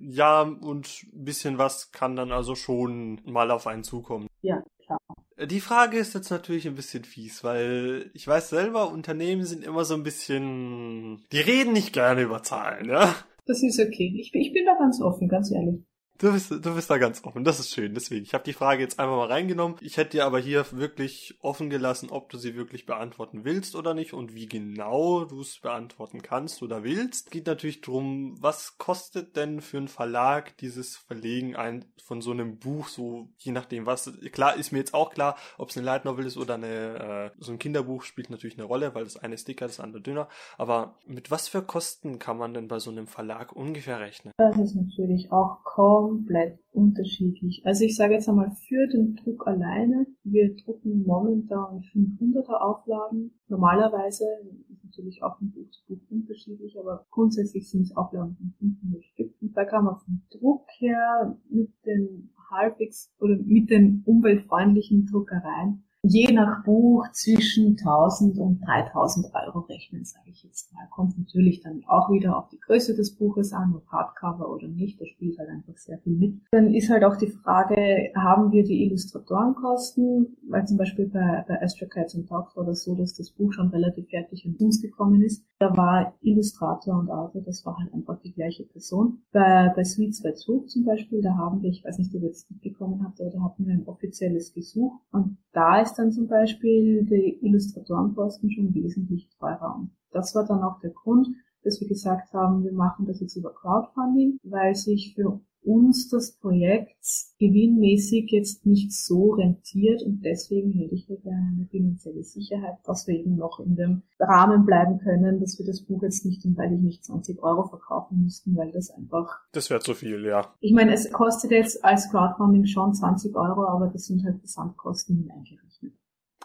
ja, und ein bisschen was kann dann also schon mal auf einen zukommen. Ja, klar. Die Frage ist jetzt natürlich ein bisschen fies, weil ich weiß selber, Unternehmen sind immer so ein bisschen, die reden nicht gerne über Zahlen, ja? Das ist okay. Ich, ich bin da ganz offen, ganz ehrlich. Du bist, du bist da ganz offen. Das ist schön. Deswegen, ich habe die Frage jetzt einfach mal reingenommen. Ich hätte dir aber hier wirklich offen gelassen, ob du sie wirklich beantworten willst oder nicht und wie genau du es beantworten kannst oder willst. Geht natürlich drum, was kostet denn für einen Verlag dieses Verlegen ein von so einem Buch, so je nachdem was. Klar ist mir jetzt auch klar, ob es eine Light Novel ist oder eine äh, so ein Kinderbuch spielt natürlich eine Rolle, weil das eine ist dicker, das andere dünner. Aber mit was für Kosten kann man denn bei so einem Verlag ungefähr rechnen? Das ist natürlich auch kaum komplett unterschiedlich. Also ich sage jetzt einmal für den Druck alleine, wir drucken momentan 500er Auflagen. Normalerweise ist natürlich auch von Buch zu Buch unterschiedlich, aber grundsätzlich sind es Auflagen von 500 Stück. Und da kann man vom Druck her mit den halbwegs oder mit den umweltfreundlichen Druckereien je nach Buch zwischen 1000 und 3000 Euro rechnen, sage ich jetzt mal. Kommt natürlich dann auch wieder auf die Größe des Buches an, ob Hardcover oder nicht. Da spielt halt einfach sehr viel mit. Dann ist halt auch die Frage, haben wir die Illustratorenkosten? Weil zum Beispiel bei, bei Astro Cats and Dogs war das so, dass das Buch schon relativ fertig in uns gekommen ist. Da war Illustrator und Autor, das war halt einfach die gleiche Person. Bei, bei Sweet Sweat Zug zum Beispiel, da haben wir, ich weiß nicht, ob ihr das mitbekommen habt, aber da hatten wir ein offizielles Gesuch und da ist dann zum Beispiel die Illustratorenposten schon wesentlich teurer. Und das war dann auch der Grund, dass wir gesagt haben, wir machen das jetzt über Crowdfunding, weil sich für uns das Projekt gewinnmäßig jetzt nicht so rentiert und deswegen hätte ich da gerne eine finanzielle Sicherheit, dass wir eben noch in dem Rahmen bleiben können, dass wir das Buch jetzt nicht, weil ich nicht 20 Euro verkaufen müssten, weil das einfach... Das wäre zu viel, ja. Ich meine, es kostet jetzt als Crowdfunding schon 20 Euro, aber das sind halt Gesamtkosten hineingerechnet.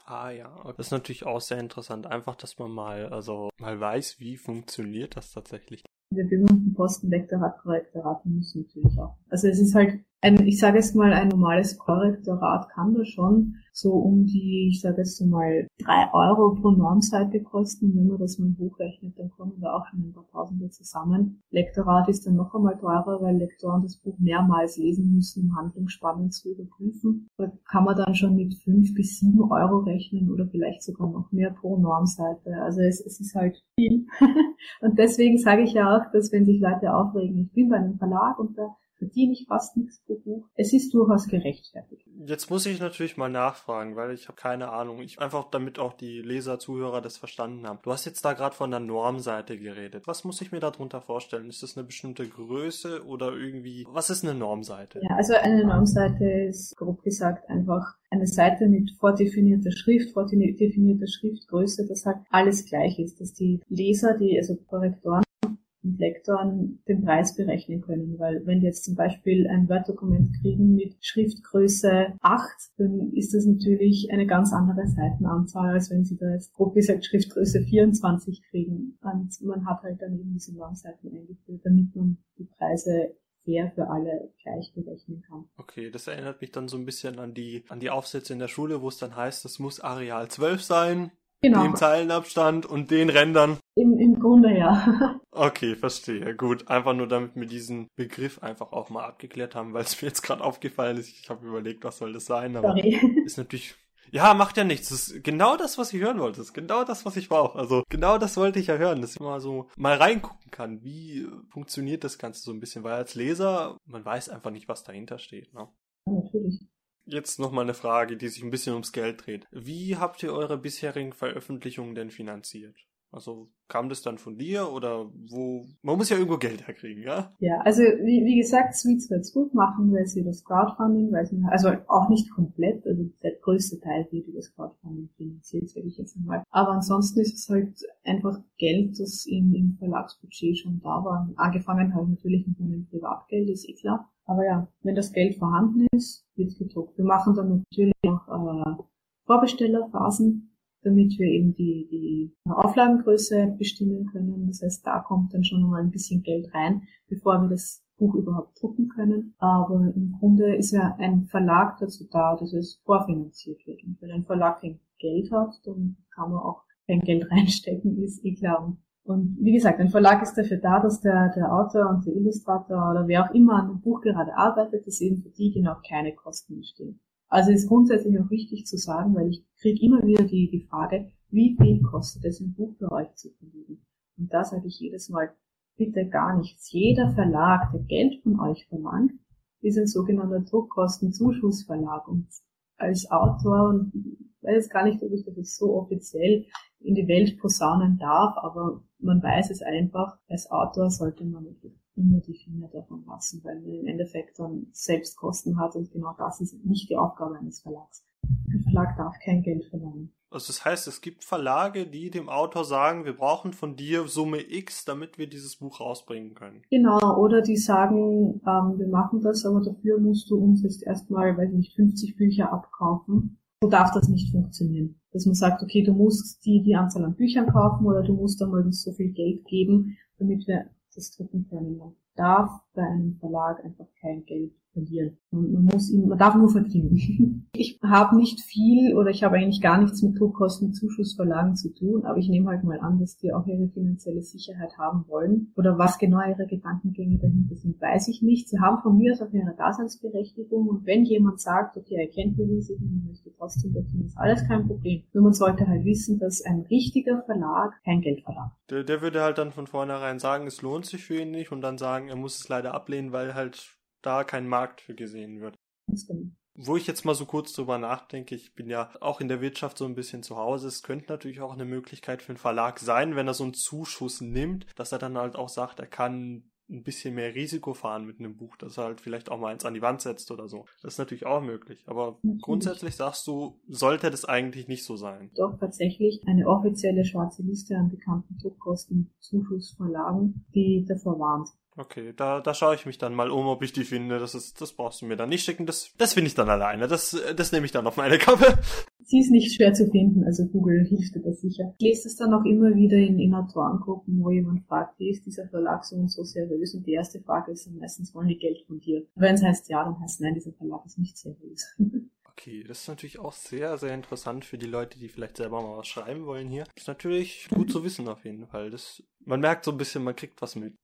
Ah ja, das ist natürlich auch sehr interessant. Einfach, dass man mal, also mal weiß, wie funktioniert das tatsächlich. Der berühmten Postenvektorat, Korrektorat müssen natürlich auch. Also es ist halt ein, ich sage jetzt mal, ein normales Korrektorat kann da schon so um die, ich sage jetzt mal, drei Euro pro Normseite kosten. wenn man das mal hochrechnet, dann kommen da auch schon ein paar Tausende zusammen. Lektorat ist dann noch einmal teurer, weil Lektoren das Buch mehrmals lesen müssen, um Handlungsspannen zu überprüfen. Da kann man dann schon mit fünf bis sieben Euro rechnen oder vielleicht sogar noch mehr pro Normseite. Also es, es ist halt viel. und deswegen sage ich ja auch, dass wenn sich Leute aufregen, ich bin bei einem Verlag und da verdiene ich fast nichts pro Buch. Es ist durchaus gerechtfertigt. Jetzt muss ich natürlich mal nachfragen, weil ich habe keine Ahnung. Ich einfach damit auch die Leser, Zuhörer das verstanden haben. Du hast jetzt da gerade von der Normseite geredet. Was muss ich mir darunter vorstellen? Ist das eine bestimmte Größe oder irgendwie? Was ist eine Normseite? Ja, also eine Normseite ist grob gesagt einfach eine Seite mit vordefinierter Schrift, vordefinierter Schriftgröße, dass halt alles gleich ist, dass die Leser, die also Korrektoren und Lektoren den Preis berechnen können, weil wenn die jetzt zum Beispiel ein Word-Dokument kriegen mit Schriftgröße 8, dann ist das natürlich eine ganz andere Seitenanzahl, als wenn sie da jetzt grob gesagt Schriftgröße 24 kriegen. Und man hat halt dann eben diese Normseiten eingeführt, damit man die Preise für alle gleich berechnen kann. Okay, das erinnert mich dann so ein bisschen an die, an die Aufsätze in der Schule, wo es dann heißt, das muss Areal 12 sein Genau. Dem Zeilenabstand und den Rändern. Im, Im Grunde ja. okay, verstehe. Gut, einfach nur damit wir diesen Begriff einfach auch mal abgeklärt haben, weil es mir jetzt gerade aufgefallen ist. Ich habe überlegt, was soll das sein, aber Sorry. ist natürlich ja, macht ja nichts. Das ist genau das, was ich hören wollte. Das ist genau das, was ich brauche. Also genau das wollte ich ja hören, dass ich mal so mal reingucken kann, wie funktioniert das Ganze so ein bisschen. Weil als Leser, man weiß einfach nicht, was dahinter steht. Ne? Ja, natürlich. Jetzt nochmal eine Frage, die sich ein bisschen ums Geld dreht. Wie habt ihr eure bisherigen Veröffentlichungen denn finanziert? Also kam das dann von dir oder wo? Man muss ja irgendwo Geld herkriegen, ja? Ja, also wie, wie gesagt, Sweets wird's gut machen, weil sie das Crowdfunding, weil sie, also auch nicht komplett, also der größte Teil wird über das Crowdfunding finanziert, sage ich jetzt einmal. Aber ansonsten ist es halt einfach Geld, das im, im Verlagsbudget schon da war. Angefangen habe ich natürlich mit meinem Privatgeld, ist eh klar. Aber ja, wenn das Geld vorhanden ist, wird gedruckt. Wir machen dann natürlich auch äh, Vorbestellerphasen, damit wir eben die, die Auflagengröße bestimmen können. Das heißt, da kommt dann schon mal ein bisschen Geld rein, bevor wir das Buch überhaupt drucken können. Aber im Grunde ist ja ein Verlag dazu da, dass es vorfinanziert wird. Und wenn ein Verlag kein Geld hat, dann kann man auch kein Geld reinstecken, ist eh klar. Und wie gesagt, ein Verlag ist dafür da, dass der, der Autor und der Illustrator oder wer auch immer an dem Buch gerade arbeitet, dass eben für die genau keine Kosten entstehen. Also ist grundsätzlich auch wichtig zu sagen, weil ich kriege immer wieder die, die Frage, wie viel kostet es, ein Buch für euch zu verlegen? Und da sage ich jedes Mal, bitte gar nichts. Jeder Verlag, der Geld von euch verlangt, ist ein sogenannter Druckkostenzuschussverlag. Und als Autor, und ich weiß gar nicht, ob ich das jetzt so offiziell in die Welt posaunen darf, aber man weiß es einfach, als Autor sollte man immer die Finger davon lassen, weil man im Endeffekt dann selbst Kosten hat und genau das ist nicht die Aufgabe eines Verlags. Ein Verlag darf kein Geld verlangen. Also das heißt, es gibt Verlage, die dem Autor sagen, wir brauchen von dir Summe X, damit wir dieses Buch rausbringen können. Genau, oder die sagen, ähm, wir machen das, aber dafür musst du uns jetzt erstmal, weiß ich nicht, 50 Bücher abkaufen. So darf das nicht funktionieren. Dass man sagt, okay, du musst die, die Anzahl an Büchern kaufen oder du musst einmal so viel Geld geben, damit wir drucken können. Man darf bei einem Verlag einfach kein Geld verlieren. Man muss ihn, man darf nur verdienen. Ich habe nicht viel oder ich habe eigentlich gar nichts mit Druckkostenzuschussverlagen zu tun, aber ich nehme halt mal an, dass die auch ihre finanzielle Sicherheit haben wollen. Oder was genau ihre Gedankengänge dahinter sind, weiß ich nicht. Sie haben von mir aus auch ihre Daseinsberechtigung und wenn jemand sagt, okay, er kennt die Risiken und möchte trotzdem dorthin, ist alles kein Problem. Nur man sollte halt wissen, dass ein richtiger Verlag kein Geld verlangt. Der, der würde halt dann von vornherein sagen, es lohnt sich für ihn nicht und dann sagen, er muss es leider ablehnen, weil halt da kein Markt für gesehen wird. Wo ich jetzt mal so kurz drüber nachdenke, ich bin ja auch in der Wirtschaft so ein bisschen zu Hause. Es könnte natürlich auch eine Möglichkeit für einen Verlag sein, wenn er so einen Zuschuss nimmt, dass er dann halt auch sagt, er kann ein bisschen mehr Risiko fahren mit einem Buch, dass er halt vielleicht auch mal eins an die Wand setzt oder so. Das ist natürlich auch möglich. Aber natürlich. grundsätzlich sagst du, sollte das eigentlich nicht so sein. Doch tatsächlich eine offizielle schwarze Liste an bekannten Druckkosten Zuschussverlagen, die davor warnt. Okay, da, da schaue ich mich dann mal um, ob ich die finde. Das ist, das brauchst du mir dann nicht schicken. Das, das finde ich dann alleine. Das, das nehme ich dann auf meine Kappe. Sie ist nicht schwer zu finden, also Google hilft dir da sicher. Ich lese es dann auch immer wieder in, in Autorengruppen, wo jemand fragt, wie ist dieser Verlag so und so seriös? Und die erste Frage ist dann meistens, wollen die Geld von dir? Wenn es heißt ja, dann heißt nein, dieser Verlag ist nicht seriös. Okay, das ist natürlich auch sehr, sehr interessant für die Leute, die vielleicht selber mal was schreiben wollen hier. Das ist natürlich gut zu wissen auf jeden Fall. Das, man merkt so ein bisschen, man kriegt was mit.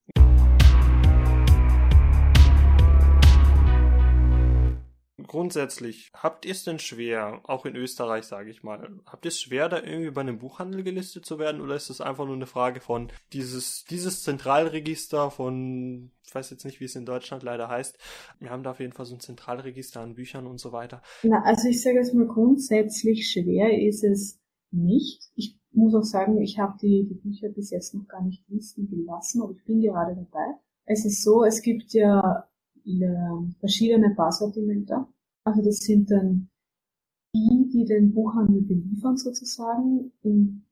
Grundsätzlich, habt ihr es denn schwer, auch in Österreich sage ich mal, habt ihr es schwer, da irgendwie bei einem Buchhandel gelistet zu werden oder ist es einfach nur eine Frage von dieses, dieses Zentralregister von, ich weiß jetzt nicht, wie es in Deutschland leider heißt, wir haben da auf jeden Fall so ein Zentralregister an Büchern und so weiter. Na, also ich sage jetzt mal grundsätzlich schwer ist es nicht. Ich muss auch sagen, ich habe die, die Bücher bis jetzt noch gar nicht listen gelassen, aber ich bin gerade dabei. Es ist so, es gibt ja verschiedene Barsortimenter. Also das sind dann die, die den Buchhandel beliefern sozusagen. Im,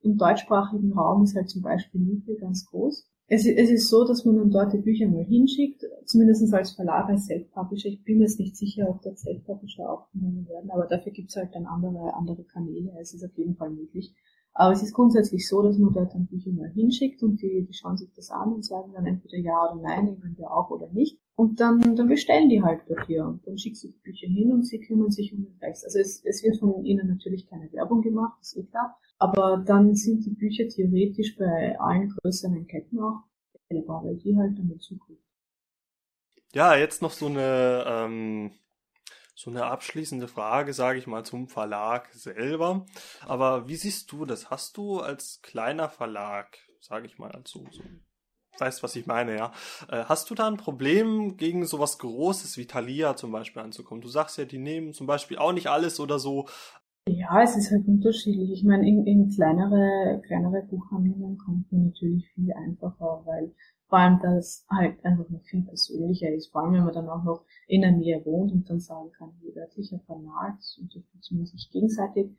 im deutschsprachigen Raum ist halt zum Beispiel Lidl ganz groß. Es, es, ist so, dass man dann dort die Bücher mal hinschickt, zumindest als Verlag, als Self-Publisher. Ich bin mir jetzt nicht sicher, ob dort Self-Publisher aufgenommen werden, aber dafür gibt es halt dann andere, andere Kanäle. Es ist auf jeden Fall möglich. Aber es ist grundsätzlich so, dass man dort dann Bücher mal hinschickt und die, die schauen sich das an und sagen dann entweder ja oder nein, nehmen wir auch oder nicht. Und dann, dann bestellen die halt dafür. Und dann schickst du die Bücher hin und sie kümmern sich um den Rest. Also es, es wird von ihnen natürlich keine Werbung gemacht, ist eh klar. Aber dann sind die Bücher theoretisch bei allen größeren Ketten auch selber, weil die halt damit zugreifen. Ja, jetzt noch so eine ähm, so eine abschließende Frage, sage ich mal, zum Verlag selber. Aber wie siehst du das? Hast du als kleiner Verlag, sage ich mal, als so, so weißt, was ich meine, ja. Äh, hast du da ein Problem, gegen sowas Großes wie Thalia zum Beispiel anzukommen? Du sagst ja, die nehmen zum Beispiel auch nicht alles oder so. Ja, es ist halt unterschiedlich. Ich meine, in, in kleinere, kleinere Buchhandlungen kommt man natürlich viel einfacher, weil vor allem das halt einfach noch viel persönlicher ist. Vor allem, wenn man dann auch noch in der Nähe wohnt und dann sagen kann, wie örtlicher Verlag, unterstützen wir sich gegenseitig,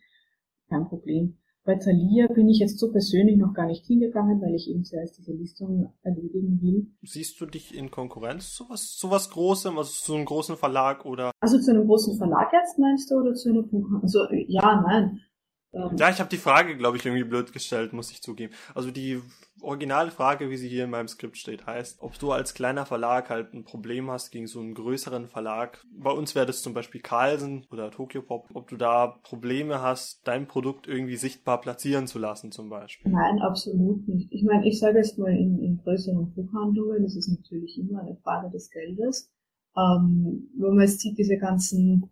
kein Problem. Bei Thalia bin ich jetzt so persönlich noch gar nicht hingegangen, weil ich eben zuerst diese Listung erledigen will. Siehst du dich in Konkurrenz zu was, zu was Großem, also zu einem großen Verlag oder? Also zu einem großen Verlag jetzt meinst du oder zu einer Buchhandlung? Also ja, nein. Ähm, ja, ich habe die Frage, glaube ich, irgendwie blöd gestellt, muss ich zugeben. Also die originale Frage, wie sie hier in meinem Skript steht, heißt, ob du als kleiner Verlag halt ein Problem hast gegen so einen größeren Verlag. Bei uns wäre das zum Beispiel Carlsen oder Tokyo Pop, ob du da Probleme hast, dein Produkt irgendwie sichtbar platzieren zu lassen zum Beispiel. Nein, absolut nicht. Ich meine, ich sage jetzt mal in, in größeren Buchhandlungen, das ist natürlich immer eine Frage des Geldes. Ähm, wenn man jetzt sieht, diese ganzen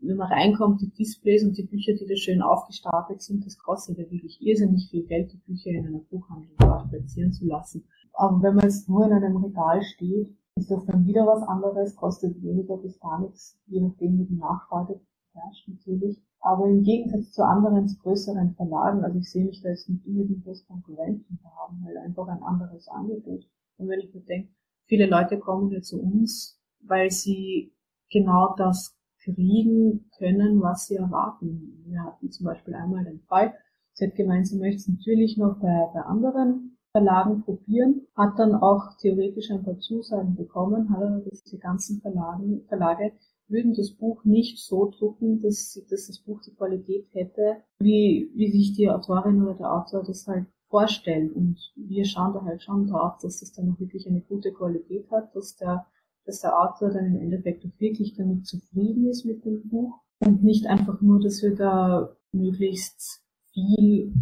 wenn man reinkommt, die Displays und die Bücher, die da schön aufgestapelt sind, das kostet ja wirklich irrsinnig viel Geld, die Bücher in einer Buchhandlung platzieren zu lassen. Aber wenn man jetzt nur in einem Regal steht, ist das dann wieder was anderes, kostet weniger bis gar nichts, je nachdem wie die Nachfrage herrscht natürlich. Aber im Gegensatz zu anderen größeren Verlagen, also ich sehe mich da jetzt nicht unbedingt als Konkurrenten, wir haben halt einfach ein anderes Angebot. Und wenn ich mir denke, viele Leute kommen ja zu uns, weil sie genau das kriegen können, was sie erwarten. Wir hatten zum Beispiel einmal den Fall, sie hat gemeint, sie möchte es natürlich noch bei, bei anderen Verlagen probieren, hat dann auch theoretisch ein paar Zusagen bekommen, hat aber diese ganzen Verlagen, Verlage würden das Buch nicht so drucken, dass, dass das Buch die Qualität hätte, wie, wie sich die Autorin oder der Autor das halt vorstellen. Und wir schauen da halt schon drauf, dass das dann auch wirklich eine gute Qualität hat, dass der dass der Autor dann im Endeffekt auch wirklich damit zufrieden ist mit dem Buch und nicht einfach nur, dass wir da möglichst viel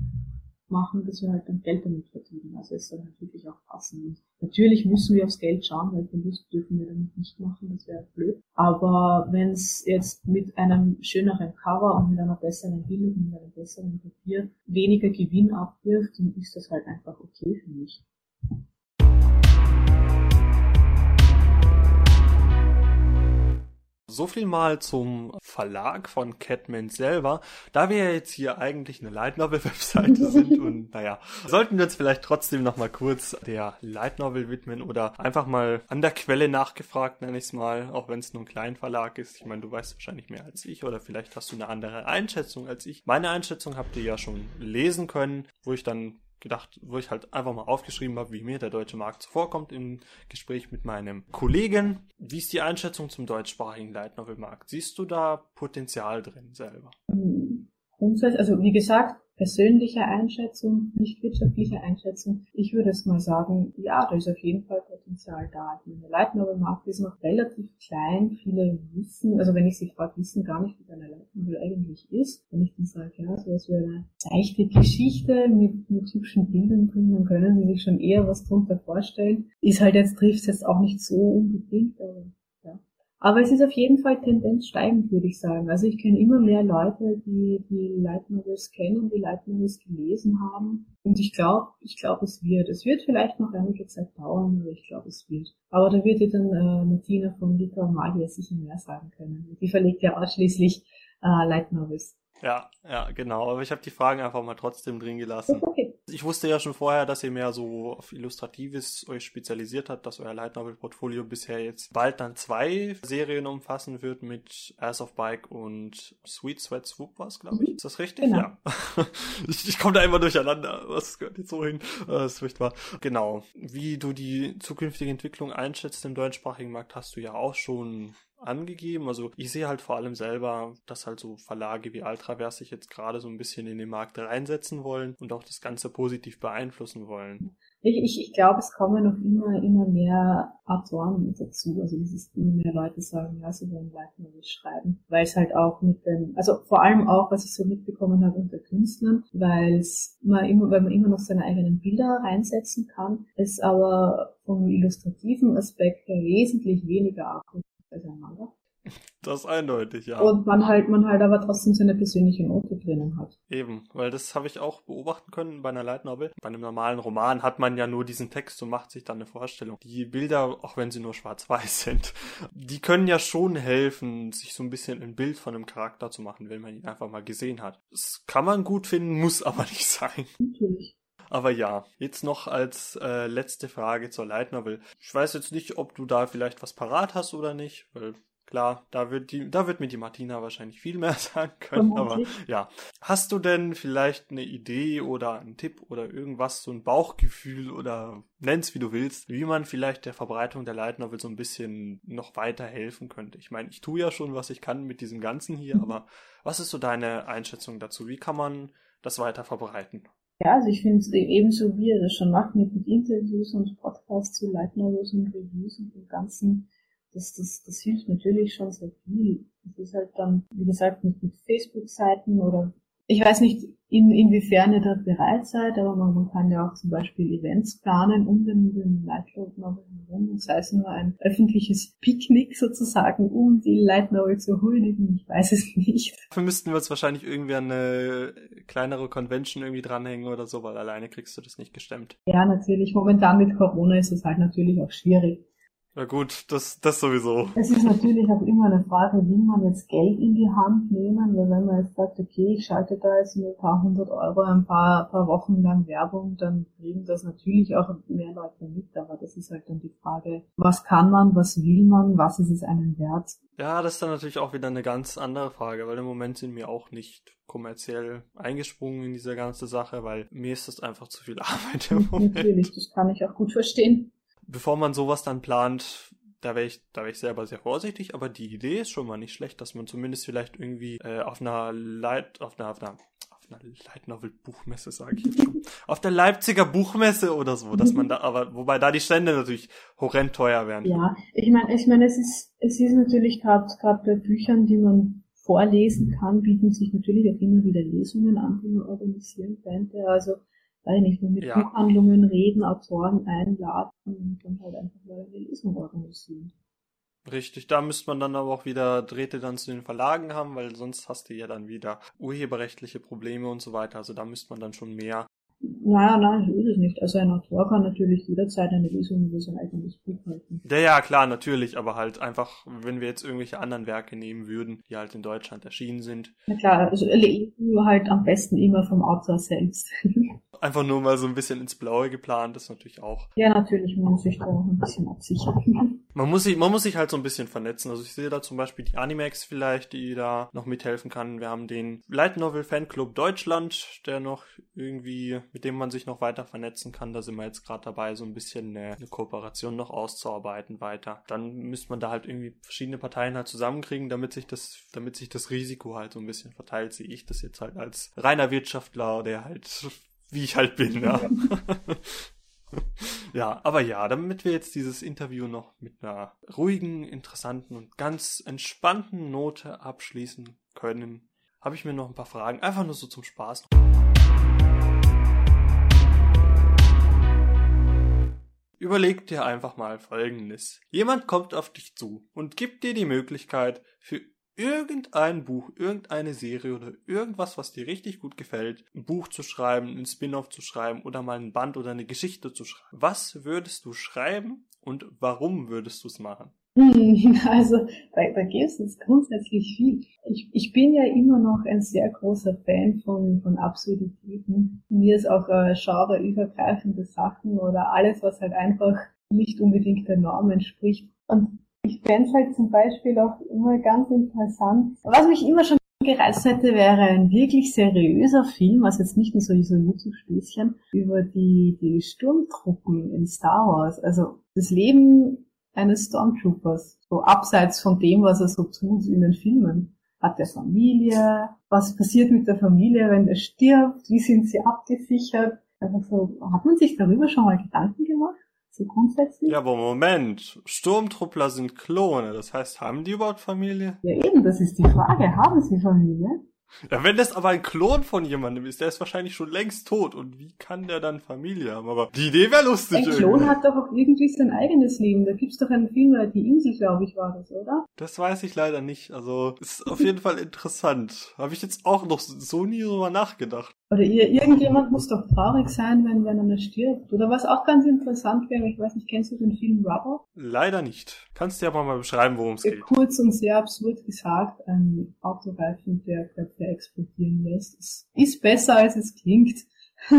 machen, dass wir halt dann Geld damit verdienen. Also es soll natürlich auch passen. Und natürlich müssen wir aufs Geld schauen, weil Verlust dürfen wir damit nicht machen, das wäre blöd. Aber wenn es jetzt mit einem schöneren Cover und mit einer besseren Bildung und mit einem besseren Papier weniger Gewinn abwirft, dann ist das halt einfach okay für mich. So viel mal zum Verlag von Catman selber. Da wir ja jetzt hier eigentlich eine Light Novel Webseite sind und naja, sollten wir uns vielleicht trotzdem noch mal kurz der Light Novel widmen oder einfach mal an der Quelle nachgefragt, nenne ich es mal, auch wenn es nur ein kleiner Verlag ist. Ich meine, du weißt wahrscheinlich mehr als ich oder vielleicht hast du eine andere Einschätzung als ich. Meine Einschätzung habt ihr ja schon lesen können, wo ich dann gedacht, wo ich halt einfach mal aufgeschrieben habe, wie mir der deutsche Markt zuvorkommt im Gespräch mit meinem Kollegen. Wie ist die Einschätzung zum deutschsprachigen Light Novel Markt? Siehst du da Potenzial drin selber? Grundsätzlich, also wie gesagt, persönliche Einschätzung, nicht wirtschaftliche Einschätzung. Ich würde es mal sagen, ja, da ist auf jeden Fall Potenzial da. Ich ist noch relativ klein. Viele wissen, also wenn ich sie frage, wissen gar nicht, wie eine Light Novel eigentlich ist. Wenn ich dann sage, ja, sowas wie eine seichte Geschichte mit, mit hübschen Bildern drin, dann können sie sich schon eher was drunter vorstellen. Ist halt jetzt, trifft es jetzt auch nicht so unbedingt, aber aber es ist auf jeden Fall Tendenz steigend, würde ich sagen. Also ich kenne immer mehr Leute, die die Light Novels kennen, die Light Novels gelesen haben. Und ich glaube, ich glaube, es wird. Es wird vielleicht noch einige Zeit dauern, aber ich glaube, es wird. Aber da wird dir dann äh, Martina von Liter Magia sicher mehr sagen können. Die verlegt ja ausschließlich äh, Light Novels. Ja, ja, genau. Aber ich habe die Fragen einfach mal trotzdem drin gelassen. Okay. Ich wusste ja schon vorher, dass ihr mehr so auf Illustratives euch spezialisiert habt, dass euer Light Novel Portfolio bisher jetzt bald dann zwei Serien umfassen wird mit Ass of Bike und Sweet Sweat Swoop was, glaube ich. Ist das richtig? Genau. Ja. ich, ich komme da immer durcheinander. Was gehört jetzt so hin? Das ist furchtbar. Genau. Wie du die zukünftige Entwicklung einschätzt im deutschsprachigen Markt, hast du ja auch schon angegeben. Also ich sehe halt vor allem selber, dass halt so Verlage wie Altraverse sich jetzt gerade so ein bisschen in den Markt reinsetzen wollen und auch das Ganze positiv beeinflussen wollen. Ich, ich, ich glaube, es kommen noch immer, immer mehr Autoren dazu. Also es ist immer mehr Leute sagen, ja, sie wollen Light schreiben. Weil es halt auch mit dem, also vor allem auch, was ich so mitbekommen habe unter Künstlern, weil es man immer, weil man immer noch seine eigenen Bilder reinsetzen kann, es aber vom illustrativen Aspekt her wesentlich weniger Akku als ein Manga. Das eindeutig, ja. Und man halt, man halt aber trotzdem seine persönliche Note drinnen hat. Eben, weil das habe ich auch beobachten können bei einer Light Novel. Bei einem normalen Roman hat man ja nur diesen Text und macht sich dann eine Vorstellung. Die Bilder, auch wenn sie nur schwarz-weiß sind, die können ja schon helfen, sich so ein bisschen ein Bild von einem Charakter zu machen, wenn man ihn einfach mal gesehen hat. Das kann man gut finden, muss aber nicht sein. Natürlich. Aber ja, jetzt noch als äh, letzte Frage zur Light Novel. Ich weiß jetzt nicht, ob du da vielleicht was parat hast oder nicht, weil Klar, da wird die, da wird mir die Martina wahrscheinlich viel mehr sagen können, aber ja. Hast du denn vielleicht eine Idee oder einen Tipp oder irgendwas, so ein Bauchgefühl oder nenn's wie du willst, wie man vielleicht der Verbreitung der Light Novel so ein bisschen noch weiter helfen könnte? Ich meine, ich tue ja schon, was ich kann mit diesem Ganzen hier, mhm. aber was ist so deine Einschätzung dazu? Wie kann man das weiter verbreiten? Ja, also ich finde es ebenso, wie ihr das schon macht, mit, mit Interviews und Podcasts zu Light und Reviews und dem ganzen das, das, das hilft natürlich schon sehr viel. Das ist halt dann, wie gesagt, mit, mit Facebook-Seiten oder ich weiß nicht, in, inwiefern ihr da bereit seid, aber man, man kann ja auch zum Beispiel Events planen um den, den Light Novel herum, sei es nur ein öffentliches Picknick sozusagen, um die Light Novel zu huldigen, ich weiß es nicht. Dafür müssten wir uns wahrscheinlich irgendwie eine kleinere Convention irgendwie dranhängen oder so, weil alleine kriegst du das nicht gestemmt. Ja, natürlich. Momentan mit Corona ist es halt natürlich auch schwierig. Na gut, das, das sowieso. Es ist natürlich auch immer eine Frage, will man jetzt Geld in die Hand nehmen, weil wenn man jetzt sagt, okay, ich schalte da jetzt nur ein paar hundert Euro ein paar, paar Wochen lang Werbung, dann kriegen das natürlich auch mehr Leute mit, aber das ist halt dann die Frage, was kann man, was will man, was ist es einem wert? Ja, das ist dann natürlich auch wieder eine ganz andere Frage, weil im Moment sind wir auch nicht kommerziell eingesprungen in diese ganze Sache, weil mir ist das einfach zu viel Arbeit im Moment. Natürlich, das kann ich auch gut verstehen bevor man sowas dann plant, da wäre ich, da wäre ich selber sehr vorsichtig, aber die Idee ist schon mal nicht schlecht, dass man zumindest vielleicht irgendwie äh, auf einer Light, auf einer, auf einer, auf einer Light Novel Buchmesse, sage ich jetzt schon, auf der Leipziger Buchmesse oder so, dass man da, aber wobei da die Stände natürlich horrend teuer wären. Ja, ich meine, ich meine, es ist, es ist natürlich gerade gerade bei Büchern, die man vorlesen kann, bieten sich natürlich auch immer wieder Lesungen an, die man organisieren könnte. Also weiß nicht, nur mit ja. Buchhandlungen reden, Autoren einladen und dann halt einfach mal eine Lesung organisieren. Richtig, da müsste man dann aber auch wieder Drähte dann zu den Verlagen haben, weil sonst hast du ja dann wieder urheberrechtliche Probleme und so weiter. Also da müsste man dann schon mehr naja, nein, so ist es nicht. Also ein Autor kann natürlich jederzeit eine Lesung über sein eigenes Buch halten. Ja, ja, klar, natürlich, aber halt einfach, wenn wir jetzt irgendwelche anderen Werke nehmen würden, die halt in Deutschland erschienen sind. Na klar, also Lesung halt am besten immer vom Autor selbst. Einfach nur mal so ein bisschen ins Blaue geplant, ist natürlich auch. Ja, natürlich, man muss sich da auch ein bisschen absichern. Man muss sich, man muss sich halt so ein bisschen vernetzen. Also ich sehe da zum Beispiel die Animex vielleicht, die da noch mithelfen kann. Wir haben den Light Novel Fanclub Deutschland, der noch irgendwie, mit dem man sich noch weiter vernetzen kann. Da sind wir jetzt gerade dabei, so ein bisschen eine, eine, Kooperation noch auszuarbeiten weiter. Dann müsste man da halt irgendwie verschiedene Parteien halt zusammenkriegen, damit sich das, damit sich das Risiko halt so ein bisschen verteilt, sehe ich das jetzt halt als reiner Wirtschaftler, der halt wie ich halt bin, ja. ja, aber ja, damit wir jetzt dieses Interview noch mit einer ruhigen, interessanten und ganz entspannten Note abschließen können, habe ich mir noch ein paar Fragen, einfach nur so zum Spaß. Überleg dir einfach mal Folgendes. Jemand kommt auf dich zu und gibt dir die Möglichkeit, für irgendein Buch, irgendeine Serie oder irgendwas, was dir richtig gut gefällt, ein Buch zu schreiben, ein Spin-off zu schreiben oder mal ein Band oder eine Geschichte zu schreiben. Was würdest du schreiben und warum würdest du es machen? Also bei, bei Games ist grundsätzlich viel. Ich, ich bin ja immer noch ein sehr großer Fan von, von Absurditäten. Mir ist auch äh, genreübergreifende Sachen oder alles, was halt einfach nicht unbedingt der Norm entspricht. Und ich fände halt zum Beispiel auch immer ganz interessant. Was mich immer schon gereizt hätte, wäre ein wirklich seriöser Film, also jetzt nicht nur so, so YouTube-Späßchen, über die, die Sturmtruppen in Star Wars. Also das Leben eines Stormtroopers. So abseits von dem, was er so tut in den Filmen. Hat er Familie? Was passiert mit der Familie, wenn er stirbt? Wie sind sie abgesichert? Einfach so, hat man sich darüber schon mal Gedanken gemacht? So grundsätzlich? Ja, aber Moment. Sturmtruppler sind Klone. Das heißt, haben die überhaupt Familie? Ja, eben, das ist die Frage. Haben sie Familie? Ja, wenn das aber ein Klon von jemandem ist, der ist wahrscheinlich schon längst tot. Und wie kann der dann Familie haben? Aber die Idee wäre lustig. Ein Klon irgendwie. hat doch auch irgendwie sein eigenes Leben. Da gibt's doch einen Film, die Insel, glaube ich, war das, oder? Das weiß ich leider nicht. Also, ist auf jeden Fall interessant. Habe ich jetzt auch noch so nie drüber nachgedacht. Oder irgendjemand muss doch traurig sein, wenn, wenn einer stirbt. Oder was auch ganz interessant wäre, ich weiß nicht, kennst du den Film Rubber? Leider nicht. Kannst du ja mal beschreiben, worum es geht? Kurz und sehr absurd gesagt, ein Autoreifen, der Köpfe explodieren lässt. Es ist besser, als es klingt.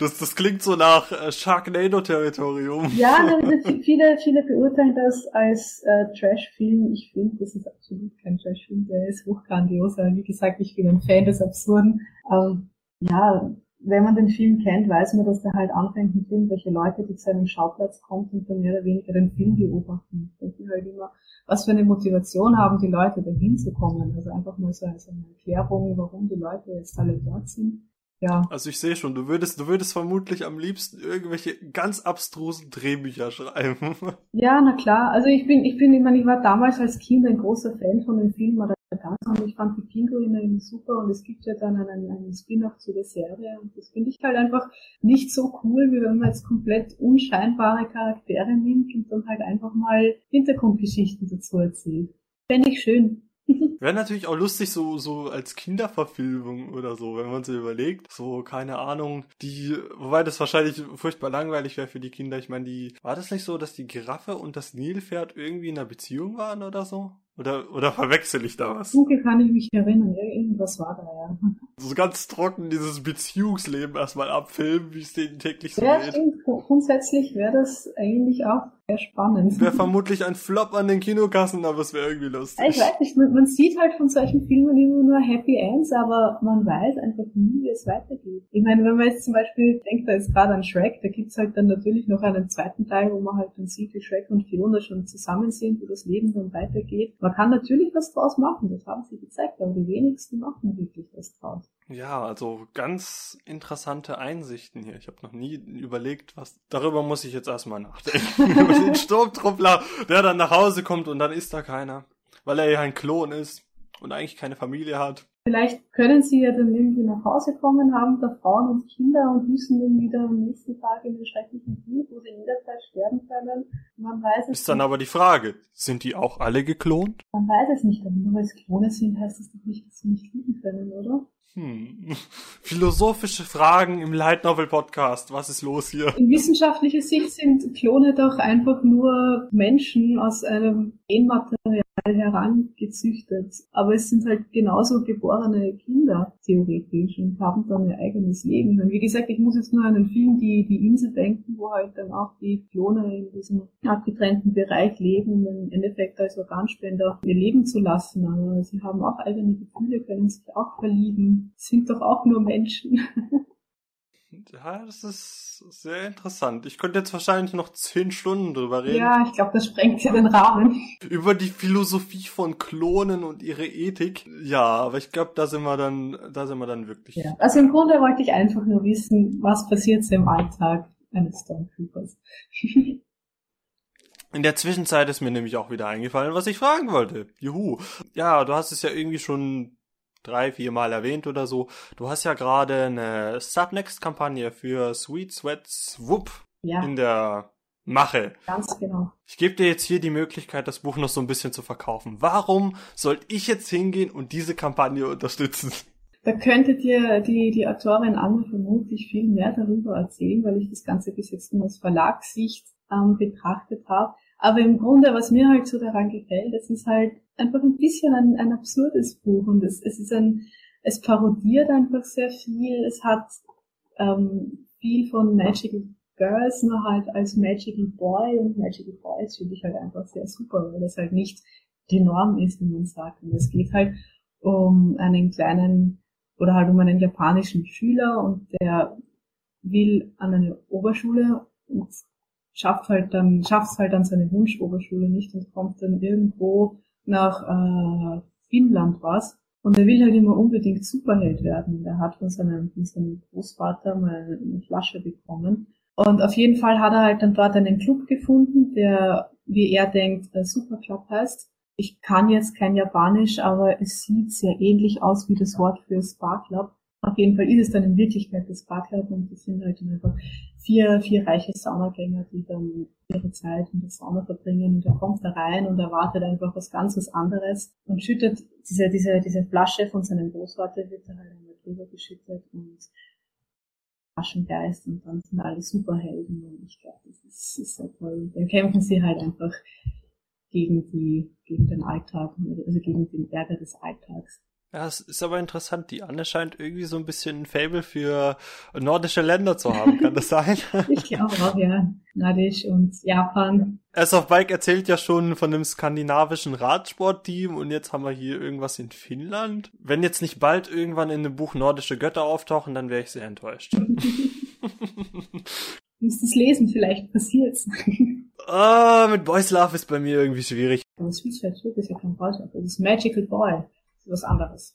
Das, das klingt so nach äh, Sharknado-Territorium. Ja, viele, viele beurteilen das als äh, Trash-Film. Ich finde, das ist absolut kein Trash-Film. Der ist hochgrandios. Aber wie gesagt, ich bin ein Fan des Absurden. Ähm, ja, wenn man den Film kennt, weiß man, dass der halt anfängt mit irgendwelche Leute, die zu einem Schauplatz kommen und dann mehr oder weniger den Film beobachten. Ich denke halt immer, was für eine Motivation haben die Leute, da hinzukommen. Also einfach mal so eine Erklärung, warum die Leute jetzt alle dort sind. Ja. Also ich sehe schon, du würdest, du würdest vermutlich am liebsten irgendwelche ganz abstrusen Drehbücher schreiben. Ja, na klar. Also ich bin, ich bin, ich meine, ich war damals als Kind ein großer Fan von den Filmen oder und ich fand die Pinguine immer super und es gibt ja dann einen, einen Spin-off zu der Serie und das finde ich halt einfach nicht so cool, wie wenn man jetzt komplett unscheinbare Charaktere nimmt und dann halt einfach mal Hintergrundgeschichten dazu erzählt. Fände ich schön. Wäre natürlich auch lustig, so, so als Kinderverfilmung oder so, wenn man sich überlegt. So, keine Ahnung, die, wobei das wahrscheinlich furchtbar langweilig wäre für die Kinder. Ich meine, die, war das nicht so, dass die Giraffe und das Nilpferd irgendwie in einer Beziehung waren oder so? Oder, oder verwechsel ich da was? Dunkel kann ich mich erinnern, irgendwas war da, ja. So ganz trocken dieses Beziehungsleben erstmal abfilmen, wie es denen täglich so ja, geht. Stimmt. Grundsätzlich wäre das eigentlich auch sehr spannend. Wäre vermutlich ein Flop an den Kinokassen, aber es wäre irgendwie lustig. Ich weiß nicht, man, man, sieht halt von solchen Filmen immer nur Happy Ends, aber man weiß einfach nie, wie es weitergeht. Ich meine, wenn man jetzt zum Beispiel denkt, da ist gerade an Shrek, da gibt's halt dann natürlich noch einen zweiten Teil, wo man halt dann sieht, wie Shrek und Fiona schon zusammen sind, wo das Leben dann weitergeht. Man kann natürlich was draus machen, das haben sie gezeigt, aber die wenigsten machen wirklich was draus. Ja, also ganz interessante Einsichten hier. Ich habe noch nie überlegt, was. Darüber muss ich jetzt erstmal nachdenken. Über den Sturmtruppler, der dann nach Hause kommt und dann ist da keiner. Weil er ja ein Klon ist und eigentlich keine Familie hat. Vielleicht können sie ja dann irgendwie nach Hause kommen, haben da Frauen und Kinder und müssen dann wieder am nächsten Tag in den schrecklichen Krieg, wo sie jederzeit sterben können. Man weiß es Ist dann aber die Frage, sind die auch alle geklont? Man weiß es nicht, aber nur weil es Klone sind, heißt das doch nicht, dass sie nicht lieben können, oder? Hm. Philosophische Fragen im Light Novel Podcast. Was ist los hier? In wissenschaftlicher Sicht sind Klone doch einfach nur Menschen aus einem Genmaterial herangezüchtet. Aber es sind halt genauso geborene Kinder, theoretisch, und haben dann ihr eigenes Leben. Und wie gesagt, ich muss jetzt nur an den Film Die, die Insel denken, wo halt dann auch die Klone in diesem abgetrennten Bereich leben, um im Endeffekt als Organspender ihr Leben zu lassen. Aber sie haben auch eigene Gefühle, können sich auch verlieben. Sind doch auch nur Menschen. Ja, das ist sehr interessant. Ich könnte jetzt wahrscheinlich noch zehn Stunden drüber reden. Ja, ich glaube, das sprengt ja den Rahmen. Über die Philosophie von Klonen und ihre Ethik. Ja, aber ich glaube, da sind wir dann, da sind wir dann wirklich. Ja. Also im Grunde wollte ich einfach nur wissen, was passiert so im Alltag eines Stormtroopers. In der Zwischenzeit ist mir nämlich auch wieder eingefallen, was ich fragen wollte. Juhu. Ja, du hast es ja irgendwie schon drei, vier Mal erwähnt oder so. Du hast ja gerade eine Subnext-Kampagne für Sweet Sweats Whoop ja. in der Mache. Ganz genau. Ich gebe dir jetzt hier die Möglichkeit, das Buch noch so ein bisschen zu verkaufen. Warum sollte ich jetzt hingehen und diese Kampagne unterstützen? Da könnte dir die, die Autorin Anne vermutlich viel mehr darüber erzählen, weil ich das Ganze bis jetzt nur aus Verlagssicht ähm, betrachtet habe. Aber im Grunde, was mir halt so daran gefällt, es ist halt einfach ein bisschen ein, ein absurdes Buch und es, es ist ein, es parodiert einfach sehr viel. Es hat ähm, viel von Magical Girls nur halt als Magical Boy und Magical Boys finde ich halt einfach sehr super, weil das halt nicht die Norm ist, wie man sagt. Und es geht halt um einen kleinen oder halt um einen japanischen Schüler und der will an eine Oberschule und schafft halt dann, schafft halt dann seine Wunschoberschule nicht und kommt dann irgendwo nach äh, Finnland was Und er will halt immer unbedingt Superheld werden. Er hat von seinem, von seinem Großvater mal eine Flasche bekommen. Und auf jeden Fall hat er halt dann dort einen Club gefunden, der, wie er denkt, Superclub heißt. Ich kann jetzt kein Japanisch, aber es sieht sehr ähnlich aus wie das Wort für Spa Club. Auf jeden Fall ist es dann in Wirklichkeit das Club und das sind halt einfach vier, vier reiche Saunagänger, die dann ihre Zeit in der Sauna verbringen und er kommt da rein und erwartet einfach was ganz was anderes und schüttet diese, diese, diese Flasche von seinem Großvater wird da halt einmal drüber geschüttet und Flaschengeist und dann sind alle Superhelden und ich glaube, das ist, ist sehr toll. Dann kämpfen sie halt einfach gegen die, gegen den Alltag, also gegen den Ärger des Alltags. Ja, es ist aber interessant. Die Anne scheint irgendwie so ein bisschen ein Fable für nordische Länder zu haben. Kann das sein? ich glaube auch, ja. Nordisch und Japan. Ass of Bike erzählt ja schon von einem skandinavischen Radsportteam und jetzt haben wir hier irgendwas in Finnland. Wenn jetzt nicht bald irgendwann in dem Buch nordische Götter auftauchen, dann wäre ich sehr enttäuscht. Musst es lesen, vielleicht passiert's. Ah, mit Boys Love ist bei mir irgendwie schwierig. Aber Sweet Fat ist ja kein Boys Love, das ist Magical Boy was anderes.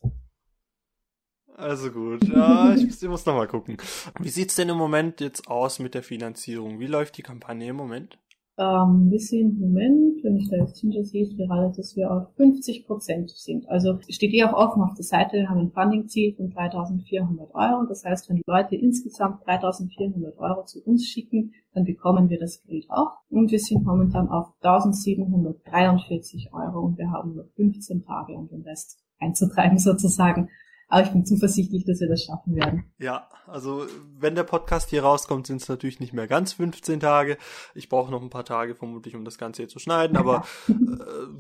Also gut, ja, ich muss, ich muss nochmal gucken. Wie sieht's denn im Moment jetzt aus mit der Finanzierung? Wie läuft die Kampagne im Moment? Ähm, wir sind im Moment, wenn ich da jetzt hinter sehe, gerade, dass wir auf 50 Prozent sind. Also steht eh auch offen auf der Seite, wir haben ein Funding-Ziel von 3.400 Euro. Das heißt, wenn Leute insgesamt 3.400 Euro zu uns schicken, dann bekommen wir das Geld auch. Und wir sind momentan auf 1.743 Euro und wir haben nur 15 Tage, um den Rest einzutreiben sozusagen. Aber ich bin zuversichtlich, dass wir das schaffen werden. Ja, also wenn der Podcast hier rauskommt, sind es natürlich nicht mehr ganz 15 Tage. Ich brauche noch ein paar Tage vermutlich, um das Ganze hier zu schneiden. Aber äh,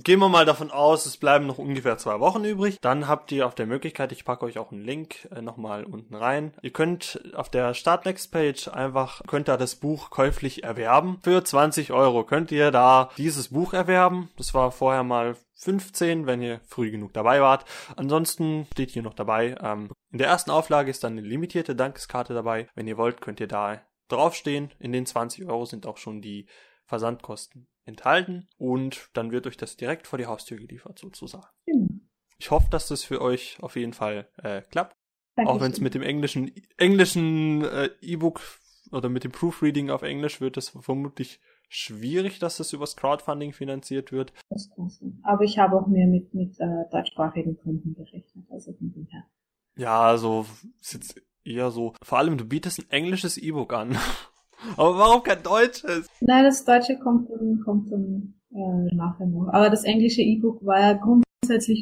gehen wir mal davon aus, es bleiben noch ungefähr zwei Wochen übrig. Dann habt ihr auf der Möglichkeit, ich packe euch auch einen Link äh, nochmal unten rein. Ihr könnt auf der Start Next Page einfach, könnt ihr das Buch käuflich erwerben. Für 20 Euro könnt ihr da dieses Buch erwerben. Das war vorher mal 15, wenn ihr früh genug dabei wart. Ansonsten steht hier noch dabei. Ähm, in der ersten Auflage ist dann eine limitierte Dankeskarte dabei. Wenn ihr wollt, könnt ihr da draufstehen. In den 20 Euro sind auch schon die Versandkosten enthalten und dann wird euch das direkt vor die Haustür geliefert sozusagen. Mhm. Ich hoffe, dass das für euch auf jeden Fall äh, klappt. Dankeschön. Auch wenn es mit dem englischen englischen äh, E-Book oder mit dem Proofreading auf Englisch wird es vermutlich schwierig, dass das übers Crowdfunding finanziert wird. Das kann sein. Aber ich habe auch mehr mit, mit äh, deutschsprachigen Kunden gerechnet, also von dem her. Ja, also ist jetzt eher so. Vor allem, du bietest ein englisches E-Book an. Aber warum kein deutsches? Nein, das deutsche kommt kommt dann äh, nachher noch. Aber das englische E-Book war ja grundsätzlich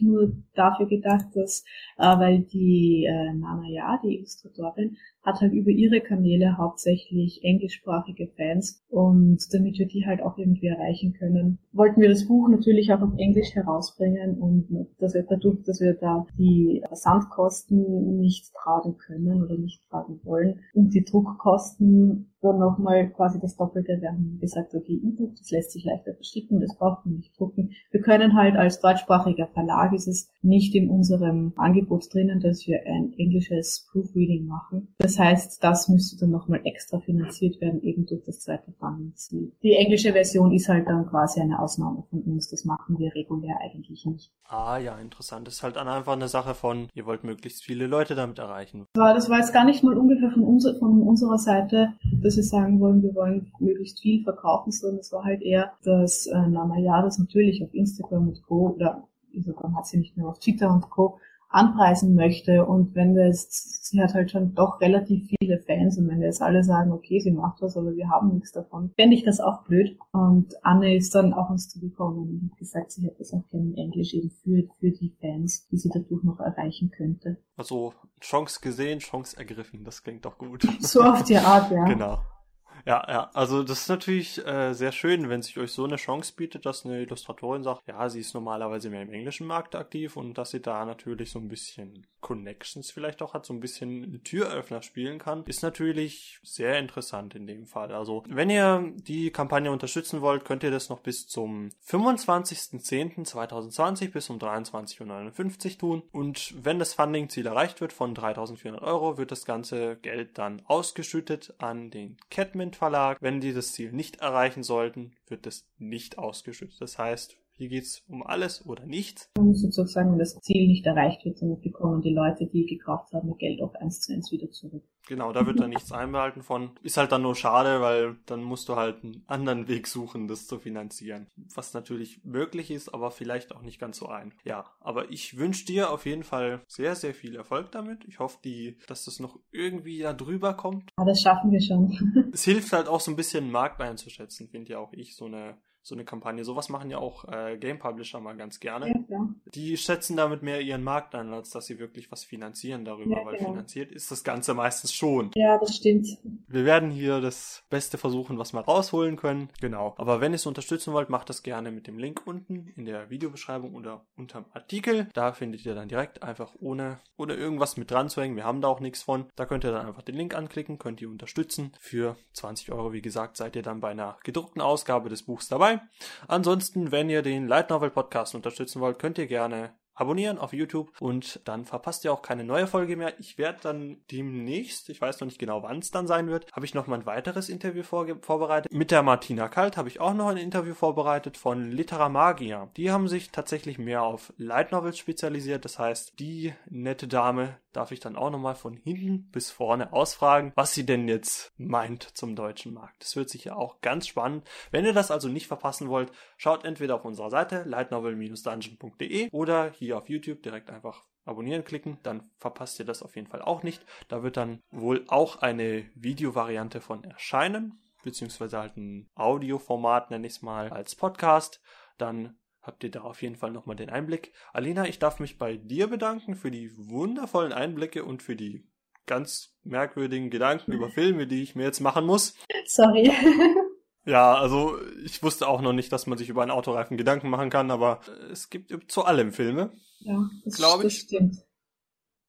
nur dafür gedacht, dass, äh, weil die äh, Nana Ja, die Illustratorin, hat halt über ihre Kanäle hauptsächlich englischsprachige Fans und damit wir die halt auch irgendwie erreichen können, wollten wir das Buch natürlich auch auf Englisch herausbringen und dass wir dadurch, dass wir da die Versandkosten nicht tragen können oder nicht tragen wollen und die Druckkosten dann nochmal quasi das Doppelte. Wir haben gesagt, okay, E-Book, das lässt sich leichter verschicken, das braucht man nicht drucken. Wir können halt als deutschsprachiger Verlag ist es nicht in unserem Angebot drinnen, dass wir ein englisches Proofreading machen. Das das heißt, das müsste dann nochmal extra finanziert werden, eben durch das zweite Funding-Ziel. Die englische Version ist halt dann quasi eine Ausnahme von uns. Das machen wir regulär eigentlich nicht. Ah ja, interessant. Das ist halt dann einfach eine Sache von, ihr wollt möglichst viele Leute damit erreichen. Das war jetzt gar nicht mal ungefähr von, uns, von unserer Seite, dass wir sagen wollen, wir wollen möglichst viel verkaufen, sondern es war halt eher, dass äh, ja das natürlich auf Instagram und Co. oder Instagram hat sie nicht mehr auf Twitter und Co anpreisen möchte und wenn das, sie hat halt schon doch relativ viele Fans und wenn jetzt alle sagen, okay, sie macht was, aber wir haben nichts davon, fände ich das auch blöd. Und Anne ist dann auch uns zugekommen und hat gesagt, sie hätte es auch gerne in Englisch eben für, für die Fans, die sie dadurch noch erreichen könnte. Also Chance gesehen, Chance ergriffen, das klingt doch gut. So auf die Art, ja. Genau. Ja, ja, also das ist natürlich äh, sehr schön, wenn sich euch so eine Chance bietet, dass eine Illustratorin sagt, ja, sie ist normalerweise mehr im englischen Markt aktiv und dass sie da natürlich so ein bisschen Connections vielleicht auch hat, so ein bisschen Türöffner spielen kann, ist natürlich sehr interessant in dem Fall. Also wenn ihr die Kampagne unterstützen wollt, könnt ihr das noch bis zum 25.10.2020 bis um 23.59 Uhr tun und wenn das Funding-Ziel erreicht wird von 3.400 Euro, wird das ganze Geld dann ausgeschüttet an den Catman Verlag. Wenn die das Ziel nicht erreichen sollten, wird es nicht ausgeschüttet. Das heißt, Hier geht's um alles oder nichts. Und sozusagen, wenn das Ziel nicht erreicht wird, dann bekommen die Leute, die gekauft haben, ihr Geld auch eins zu eins wieder zurück. Genau, da wird dann nichts einbehalten von. Ist halt dann nur schade, weil dann musst du halt einen anderen Weg suchen, das zu finanzieren. Was natürlich möglich ist, aber vielleicht auch nicht ganz so ein. Ja, aber ich wünsche dir auf jeden Fall sehr, sehr viel Erfolg damit. Ich hoffe, die, dass das noch irgendwie da drüber kommt. Ja, das schaffen wir schon. es hilft halt auch so ein bisschen den Markt einzuschätzen, finde ja auch ich, so eine so eine Kampagne. Sowas machen ja auch äh, Game Publisher mal ganz gerne. Ja, ja. Die schätzen damit mehr ihren Markt ein, als dass sie wirklich was finanzieren darüber, ja, weil genau. finanziert ist das Ganze meistens schon. Ja, das stimmt. Wir werden hier das Beste versuchen, was wir rausholen können. Genau. Aber wenn ihr es unterstützen wollt, macht das gerne mit dem Link unten in der Videobeschreibung oder unterm Artikel. Da findet ihr dann direkt einfach ohne, ohne irgendwas mit dran zu hängen. Wir haben da auch nichts von. Da könnt ihr dann einfach den Link anklicken, könnt ihr unterstützen. Für 20 Euro, wie gesagt, seid ihr dann bei einer gedruckten Ausgabe des Buchs dabei dabei. Ansonsten, wenn ihr den Light Novel Podcast unterstützen wollt, könnt ihr gerne abonnieren auf YouTube und dann verpasst ihr auch keine neue Folge mehr. Ich werde dann demnächst, ich weiß noch nicht genau, wann es dann sein wird, habe ich noch mal ein weiteres Interview vorbereitet. Mit der Martina Kalt habe ich auch noch ein Interview vorbereitet von Litera Magia. Die haben sich tatsächlich mehr auf Light Novels spezialisiert. Das heißt, die nette Dame darf ich dann auch noch mal von hinten bis vorne ausfragen, was sie denn jetzt meint zum deutschen Markt. Das wird sicher auch ganz spannend. Wenn ihr das also nicht verpassen wollt, schaut entweder auf unserer Seite lightnovel-dungeon.de oder hier auf YouTube direkt einfach abonnieren klicken, dann verpasst ihr das auf jeden Fall auch nicht. Da wird dann wohl auch eine Videovariante von erscheinen, beziehungsweise halt ein Audioformat, nenne ich es mal, als Podcast. Dann habt ihr da auf jeden Fall nochmal den Einblick. Alina, ich darf mich bei dir bedanken für die wundervollen Einblicke und für die ganz merkwürdigen Gedanken über Filme, die ich mir jetzt machen muss. Sorry. Ja, also ich wusste auch noch nicht, dass man sich über einen Autoreifen Gedanken machen kann, aber es gibt zu allem Filme. Ja, das, glaube ich. Das stimmt.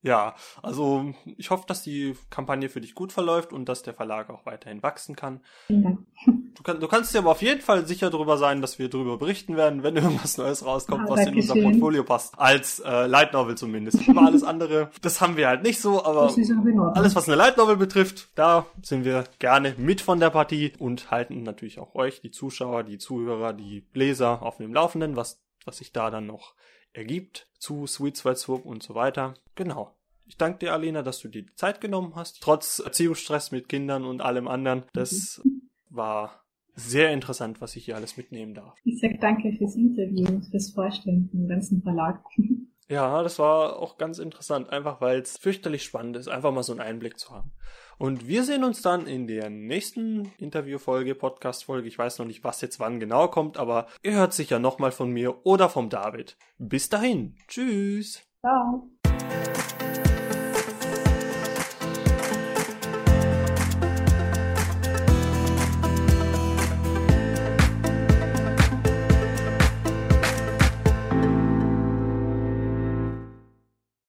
Ja, also ich hoffe, dass die Kampagne für dich gut verläuft und dass der Verlag auch weiterhin wachsen kann. Ja. Du, kann, du kannst dir aber auf jeden Fall sicher darüber sein, dass wir darüber berichten werden, wenn irgendwas Neues rauskommt, ah, was in unser Portfolio passt. Als äh, Light Novel zumindest. Über alles andere, das haben wir halt nicht so, aber alles, was eine Light Novel betrifft, da sind wir gerne mit von der Partie und halten natürlich auch euch, die Zuschauer, die Zuhörer, die Leser auf dem Laufenden, was, was sich da dann noch ergibt zu Sweet Sweat Swoop und so weiter. Genau. Ich danke dir, Alena, dass du dir die Zeit genommen hast. Trotz Erziehungsstress mit Kindern und allem anderen. Das war sehr interessant, was ich hier alles mitnehmen darf. Ich sage danke fürs Interview und fürs Vorstellen vom ganzen Verlag. Ja, das war auch ganz interessant, einfach weil es fürchterlich spannend ist, einfach mal so einen Einblick zu haben. Und wir sehen uns dann in der nächsten Interviewfolge, Podcastfolge. Ich weiß noch nicht, was jetzt wann genau kommt, aber ihr hört sicher nochmal von mir oder vom David. Bis dahin. Tschüss. Ciao.